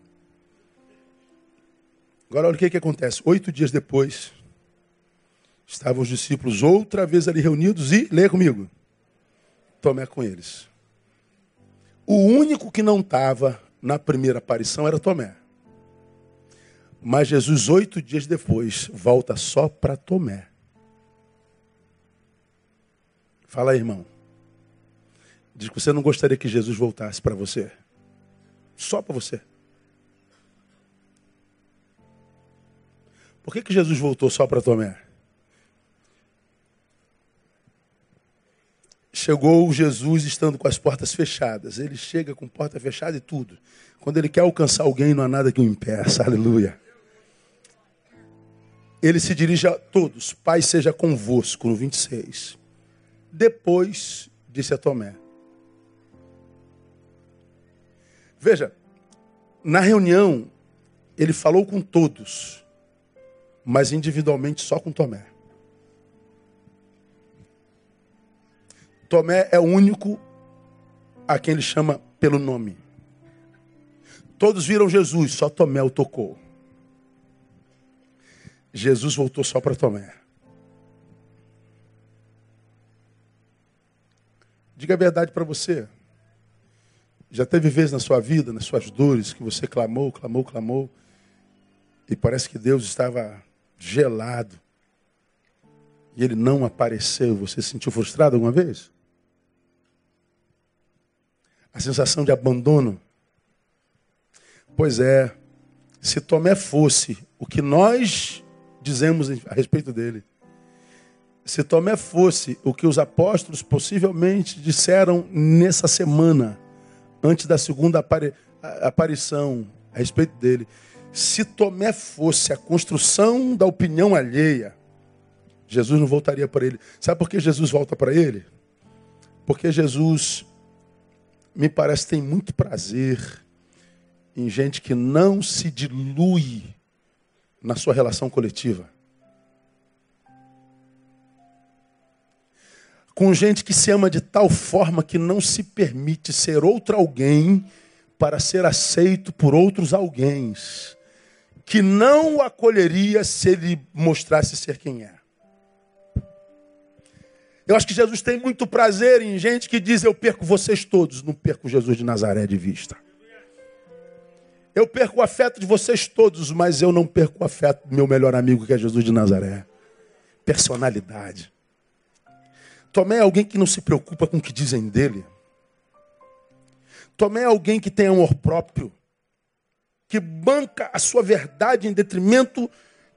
Agora olha o que, que acontece. Oito dias depois, estavam os discípulos outra vez ali reunidos e, leia comigo, Tomé com eles. O único que não estava na primeira aparição era Tomé. Mas Jesus, oito dias depois, volta só para Tomé. Fala aí, irmão. Diz que você não gostaria que Jesus voltasse para você. Só para você. Por que, que Jesus voltou só para Tomé? Chegou Jesus estando com as portas fechadas. Ele chega com porta fechada e tudo. Quando ele quer alcançar alguém, não há nada que o impeça. Aleluia. Ele se dirige a todos. Pai seja convosco, no 26. Depois, disse a Tomé. Veja, na reunião, ele falou com todos, mas individualmente só com Tomé. Tomé é o único a quem ele chama pelo nome. Todos viram Jesus, só Tomé o tocou. Jesus voltou só para Tomé. Diga a verdade para você. Já teve vezes na sua vida, nas suas dores, que você clamou, clamou, clamou, e parece que Deus estava gelado. E ele não apareceu. Você se sentiu frustrado alguma vez? A sensação de abandono. Pois é, se Tomé fosse o que nós dizemos a respeito dele, se Tomé fosse o que os apóstolos possivelmente disseram nessa semana, antes da segunda aparição a respeito dele, se Tomé fosse a construção da opinião alheia, Jesus não voltaria para ele. Sabe por que Jesus volta para ele? Porque Jesus, me parece, tem muito prazer em gente que não se dilui na sua relação coletiva. Com gente que se ama de tal forma que não se permite ser outro alguém para ser aceito por outros alguém que não o acolheria se ele mostrasse ser quem é. Eu acho que Jesus tem muito prazer em gente que diz: Eu perco vocês todos, não perco Jesus de Nazaré de vista. Eu perco o afeto de vocês todos, mas eu não perco o afeto do meu melhor amigo, que é Jesus de Nazaré. Personalidade. Tomé é alguém que não se preocupa com o que dizem dele. Tomé é alguém que tem amor próprio que banca a sua verdade em detrimento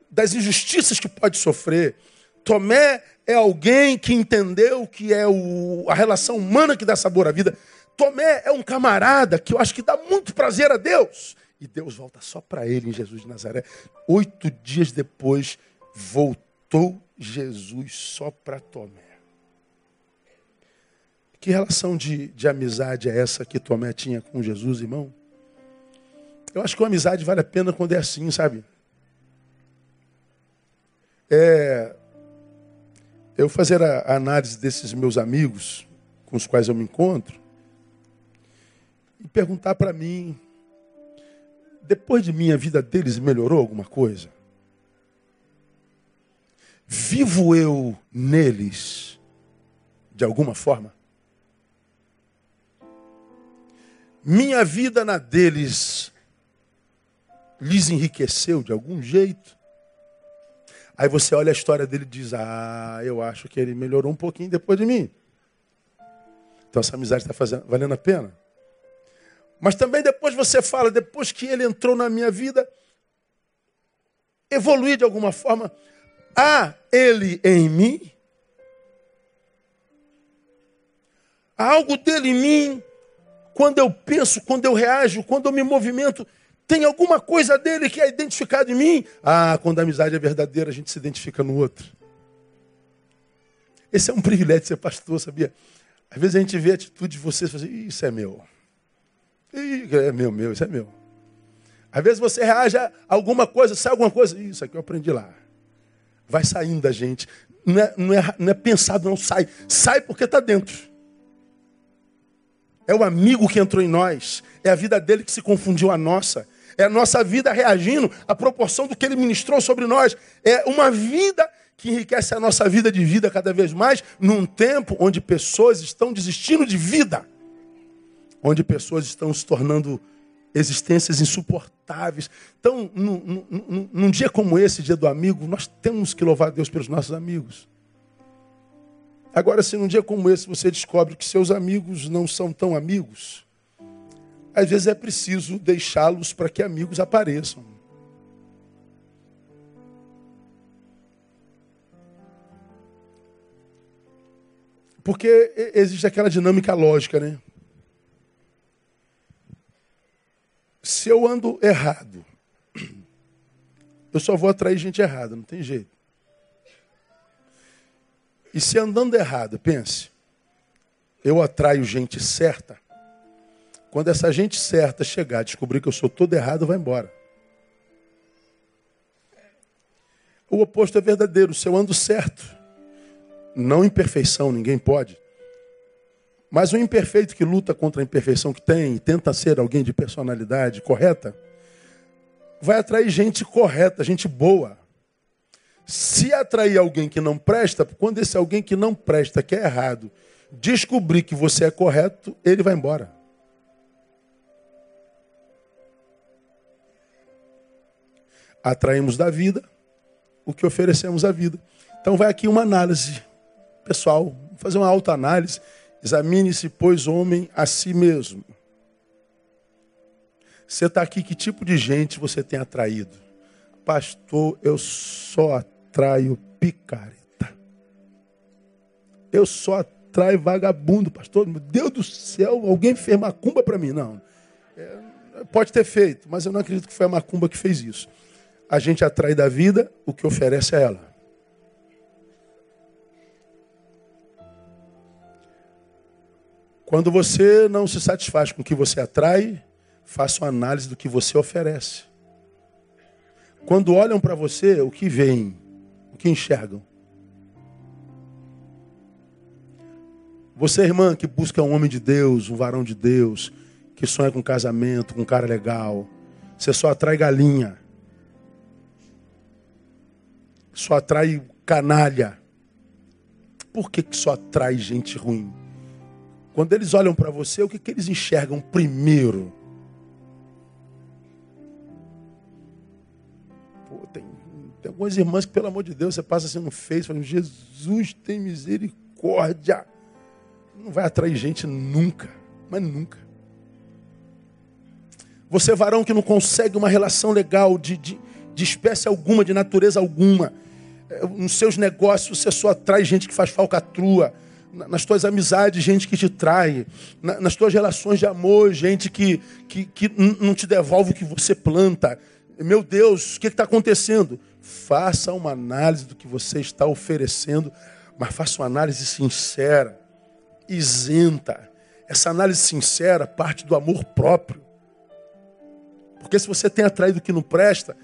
das injustiças que pode sofrer. Tomé é alguém que entendeu que é o, a relação humana que dá sabor à vida. Tomé é um camarada que eu acho que dá muito prazer a Deus. E Deus volta só para ele em Jesus de Nazaré. Oito dias depois, voltou Jesus só para Tomé. Que relação de, de amizade é essa que Tomé tinha com Jesus, irmão? Eu acho que uma amizade vale a pena quando é assim, sabe? É, eu fazer a, análise desses meus amigos com os quais eu me encontro e perguntar para mim, depois de mim a vida deles melhorou alguma coisa? Vivo eu neles de alguma forma? Minha vida na deles lhes enriqueceu de algum jeito. Aí você olha a história dele e diz: Ah, eu acho que ele melhorou um pouquinho depois de mim. Então essa amizade está valendo a pena. Mas também depois você fala, depois que ele entrou na minha vida, evoluir de alguma forma. Há ele em mim? Há algo dele em mim? Quando eu penso, quando eu reajo, quando eu me movimento, tem alguma coisa dele que é identificado em mim? Ah, quando a amizade é verdadeira, a gente se identifica no outro. Esse é um privilégio ser pastor, sabia? Às vezes a gente vê a atitude de vocês e fala assim, isso é meu. é meu, meu, isso é meu. Às vezes você reage a alguma coisa, sai alguma coisa, isso aqui eu aprendi lá. Vai saindo da gente. Não é, não é, não é pensado, não sai. Sai porque está dentro. É o amigo que entrou em nós. É a vida dele que se confundiu a nossa. É a nossa vida reagindo à proporção do que ele ministrou sobre nós. É uma vida que enriquece a nossa vida de vida cada vez mais, num tempo onde pessoas estão desistindo de vida, onde pessoas estão se tornando existências insuportáveis. Então, num, num, num dia como esse, dia do amigo, nós temos que louvar Deus pelos nossos amigos. Agora, se num dia como esse você descobre que seus amigos não são tão amigos, às vezes é preciso deixá-los para que amigos apareçam. Porque existe aquela dinâmica lógica, né? Se eu ando errado, eu só vou atrair gente errada, não tem jeito. E se andando errado, pense, eu atraio gente certa, quando essa gente certa chegar, descobrir que eu sou todo errado, vai embora. O oposto é verdadeiro. Se eu ando certo, não imperfeição, ninguém pode. Mas o imperfeito que luta contra a imperfeição que tem e tenta ser alguém de personalidade correta, vai atrair gente correta, gente boa. Se atrair alguém que não presta, quando esse alguém que não presta, que é errado, descobrir que você é correto, ele vai embora. Atraímos da vida o que oferecemos à vida. Então vai aqui uma análise pessoal, fazer uma autoanálise. Examine-se, pois, homem, a si mesmo. Você está aqui, que tipo de gente você tem atraído? Pastor, eu só atraio picareta. Eu só atraio vagabundo, pastor. Meu Deus do céu, alguém fez macumba para mim? Não. É, pode ter feito, mas eu não acredito que foi a macumba que fez isso a gente atrai da vida o que oferece a ela. Quando você não se satisfaz com o que você atrai, faça uma análise do que você oferece. Quando olham para você, o que veem? O que enxergam? Você, irmã, que busca um homem de Deus, um varão de Deus, que sonha com casamento, com um cara legal, você só atrai galinha só atrai canalha. Por que, que só atrai gente ruim? Quando eles olham para você, o que, que eles enxergam primeiro? Algumas irmãs que, pelo amor de Deus, você passa assim no Face, falando, Jesus tem misericórdia. Não vai atrair gente nunca, mas nunca. Você, varão, que não consegue uma relação legal de, de, de espécie alguma, de natureza alguma, nos seus negócios você só atrai gente que faz falcatrua. Nas tuas amizades, gente que te trai. Nas tuas relações de amor, gente que, que, que não te devolve o que você planta. Meu Deus, o que está acontecendo? Faça uma análise do que você está oferecendo, mas faça uma análise sincera, isenta. Essa análise sincera parte do amor próprio. Porque se você tem atraído o que não presta,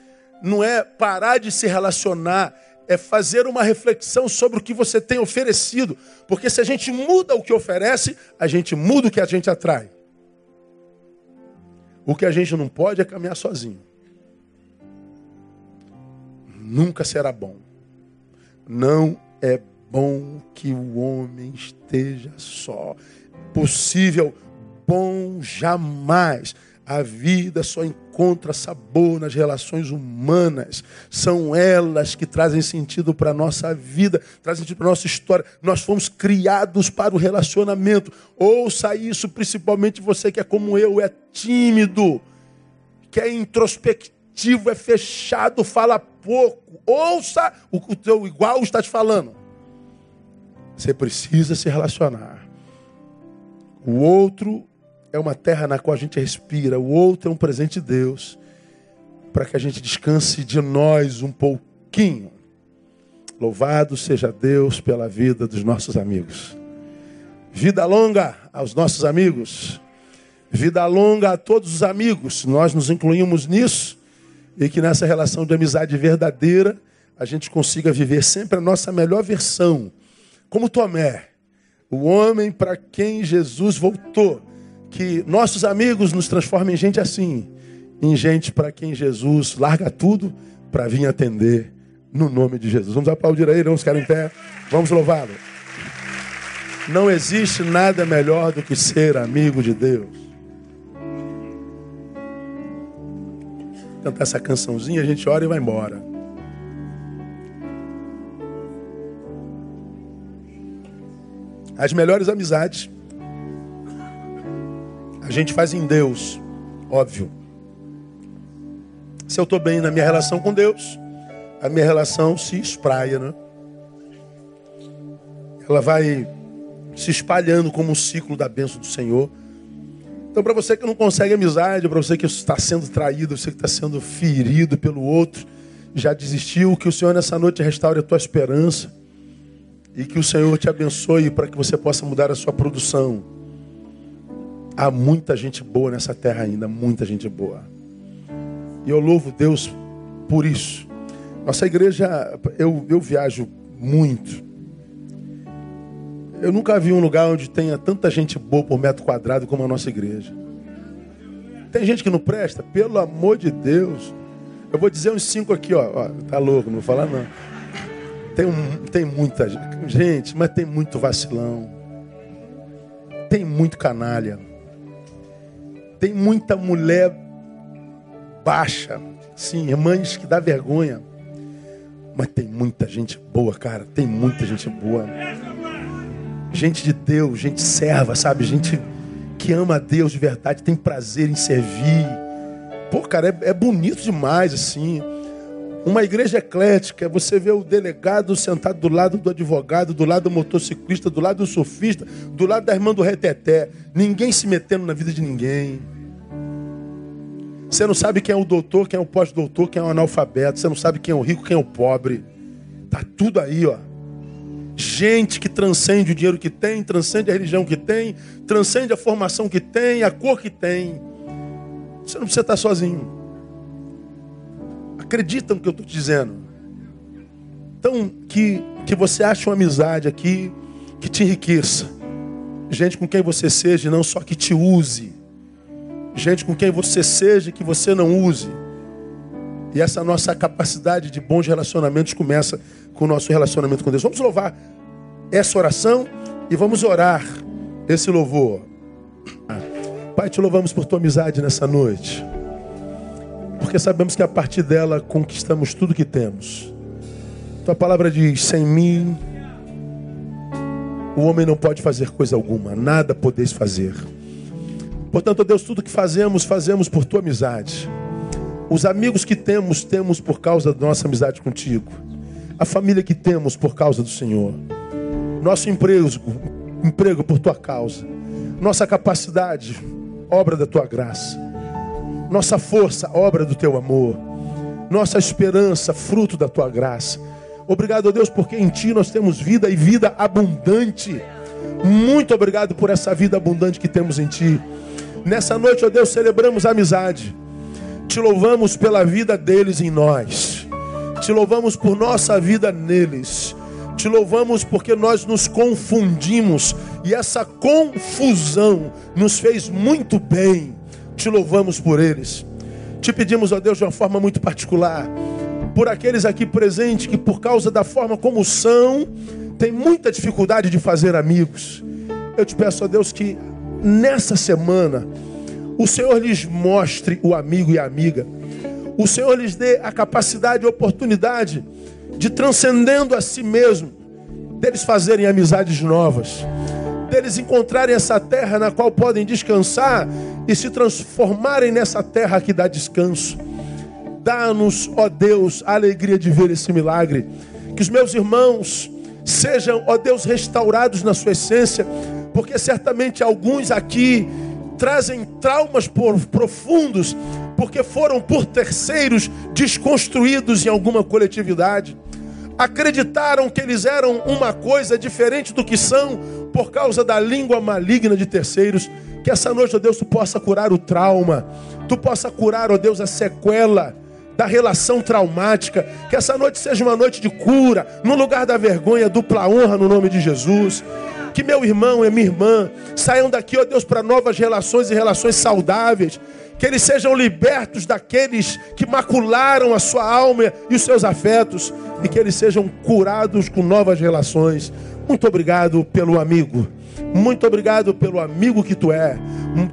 não é parar de se relacionar, é fazer uma reflexão sobre o que você tem oferecido. Porque se a gente muda o que oferece, a gente muda o que a gente atrai. O que a gente não pode é caminhar sozinho. Nunca será bom. Não é bom que o homem esteja só. Possível, bom jamais. A vida só encontra sabor nas relações humanas. São elas que trazem sentido para a nossa vida, trazem sentido para a nossa história. Nós fomos criados para o relacionamento. Ouça isso, principalmente você que é como eu, é tímido, que é introspectivo, é fechado, fala pouco. Ouça o que o teu igual está te falando. Você precisa se relacionar. O outro é uma terra na qual a gente respira, o outro é um presente de Deus, para que a gente descanse de nós um pouquinho. Louvado seja Deus pela vida dos nossos amigos. Vida longa aos nossos amigos. Vida longa a todos os amigos. Nós nos incluímos nisso e que nessa relação de amizade verdadeira a gente consiga viver sempre a nossa melhor versão. Como Tomé, o homem para quem Jesus voltou que nossos amigos nos transformem em gente assim, em gente para quem Jesus larga tudo para vir atender no nome de Jesus. Vamos aplaudir aí, vamos ficar em pé, vamos louvá-lo. Não existe nada melhor do que ser amigo de Deus. Cantar essa cançãozinha, a gente ora e vai embora. As melhores amizades a gente faz em Deus, óbvio. Se eu estou bem na minha relação com Deus, a minha relação se espraia, né? Ela vai se espalhando como um ciclo da bênção do Senhor. Então, para você que não consegue amizade, para você que está sendo traído, você que está sendo ferido pelo outro, já desistiu, que o Senhor nessa noite restaure a tua esperança e que o Senhor te abençoe para que você possa mudar a sua produção. Há muita gente boa nessa terra ainda, muita gente boa. E eu louvo Deus por isso. Nossa igreja, eu, eu viajo muito. Eu nunca vi um lugar onde tenha tanta gente boa por metro quadrado como a nossa igreja. Tem gente que não presta? Pelo amor de Deus. Eu vou dizer uns cinco aqui, ó. ó tá louco, não vou falar não. Tem, um, tem muita gente, mas tem muito vacilão. Tem muito canalha. Tem muita mulher baixa. Sim, mães que dá vergonha. Mas tem muita gente boa, cara. Tem muita gente boa gente de Deus, gente serva, sabe? Gente que ama a Deus de verdade, tem prazer em servir. Pô, cara, é, é bonito demais, assim. Uma igreja eclética, você vê o delegado sentado do lado do advogado, do lado do motociclista, do lado do surfista, do lado da irmã do reteté. Ninguém se metendo na vida de ninguém. Você não sabe quem é o doutor, quem é o pós-doutor, quem é o analfabeto. Você não sabe quem é o rico, quem é o pobre. Tá tudo aí, ó. Gente que transcende o dinheiro que tem, transcende a religião que tem, transcende a formação que tem, a cor que tem. Você não precisa estar sozinho. Acredita no que eu estou te dizendo. Então, que, que você ache uma amizade aqui que te enriqueça. Gente com quem você seja, não só que te use. Gente com quem você seja que você não use. E essa nossa capacidade de bons relacionamentos começa com o nosso relacionamento com Deus. Vamos louvar essa oração e vamos orar esse louvor. Pai, te louvamos por tua amizade nessa noite. Porque sabemos que a partir dela conquistamos tudo que temos. Tua palavra diz: sem mim, o homem não pode fazer coisa alguma, nada podeis fazer. Portanto, Deus, tudo que fazemos, fazemos por tua amizade. Os amigos que temos, temos por causa da nossa amizade contigo. A família que temos por causa do Senhor. Nosso emprego, emprego por tua causa. Nossa capacidade, obra da tua graça. Nossa força, obra do teu amor. Nossa esperança, fruto da tua graça. Obrigado, Deus, porque em ti nós temos vida e vida abundante. Muito obrigado por essa vida abundante que temos em ti. Nessa noite, ó Deus, celebramos a amizade te louvamos pela vida deles em nós. Te louvamos por nossa vida neles. Te louvamos porque nós nos confundimos e essa confusão nos fez muito bem. Te louvamos por eles. Te pedimos, ó Deus, de uma forma muito particular, por aqueles aqui presentes que, por causa da forma como são, tem muita dificuldade de fazer amigos. Eu te peço, ó Deus, que nessa semana o Senhor lhes mostre o amigo e a amiga. O Senhor lhes dê a capacidade e oportunidade de transcendendo a si mesmo, deles fazerem amizades novas, deles encontrarem essa terra na qual podem descansar e se transformarem nessa terra que dá descanso. Dá-nos, ó Deus, a alegria de ver esse milagre. Que os meus irmãos sejam, ó Deus, restaurados na sua essência, porque certamente alguns aqui trazem traumas profundos porque foram por terceiros desconstruídos em alguma coletividade. Acreditaram que eles eram uma coisa diferente do que são por causa da língua maligna de terceiros. Que essa noite, ó Deus, tu possa curar o trauma, tu possa curar, ó Deus, a sequela da relação traumática. Que essa noite seja uma noite de cura, no lugar da vergonha, dupla honra no nome de Jesus. Que meu irmão e minha irmã saiam daqui, ó Deus, para novas relações e relações saudáveis. Que eles sejam libertos daqueles que macularam a sua alma e os seus afetos. E que eles sejam curados com novas relações. Muito obrigado pelo amigo. Muito obrigado pelo amigo que tu é.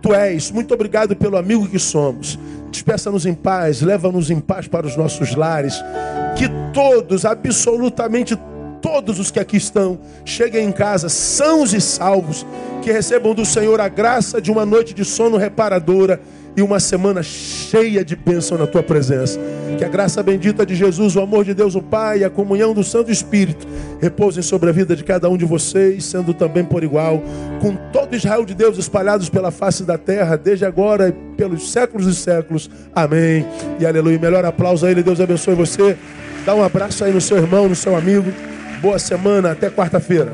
Tu és. Muito obrigado pelo amigo que somos. Despeça-nos em paz, leva-nos em paz para os nossos lares. Que todos, absolutamente todos, todos os que aqui estão cheguem em casa sãos e salvos, que recebam do Senhor a graça de uma noite de sono reparadora e uma semana cheia de bênção na tua presença. Que a graça bendita de Jesus, o amor de Deus, o Pai e a comunhão do Santo Espírito repousem sobre a vida de cada um de vocês, sendo também por igual, com todo Israel de Deus espalhados pela face da terra, desde agora e pelos séculos e séculos. Amém. E aleluia. Melhor aplauso a Ele. Deus abençoe você. Dá um abraço aí no seu irmão, no seu amigo. Boa semana. Até quarta-feira.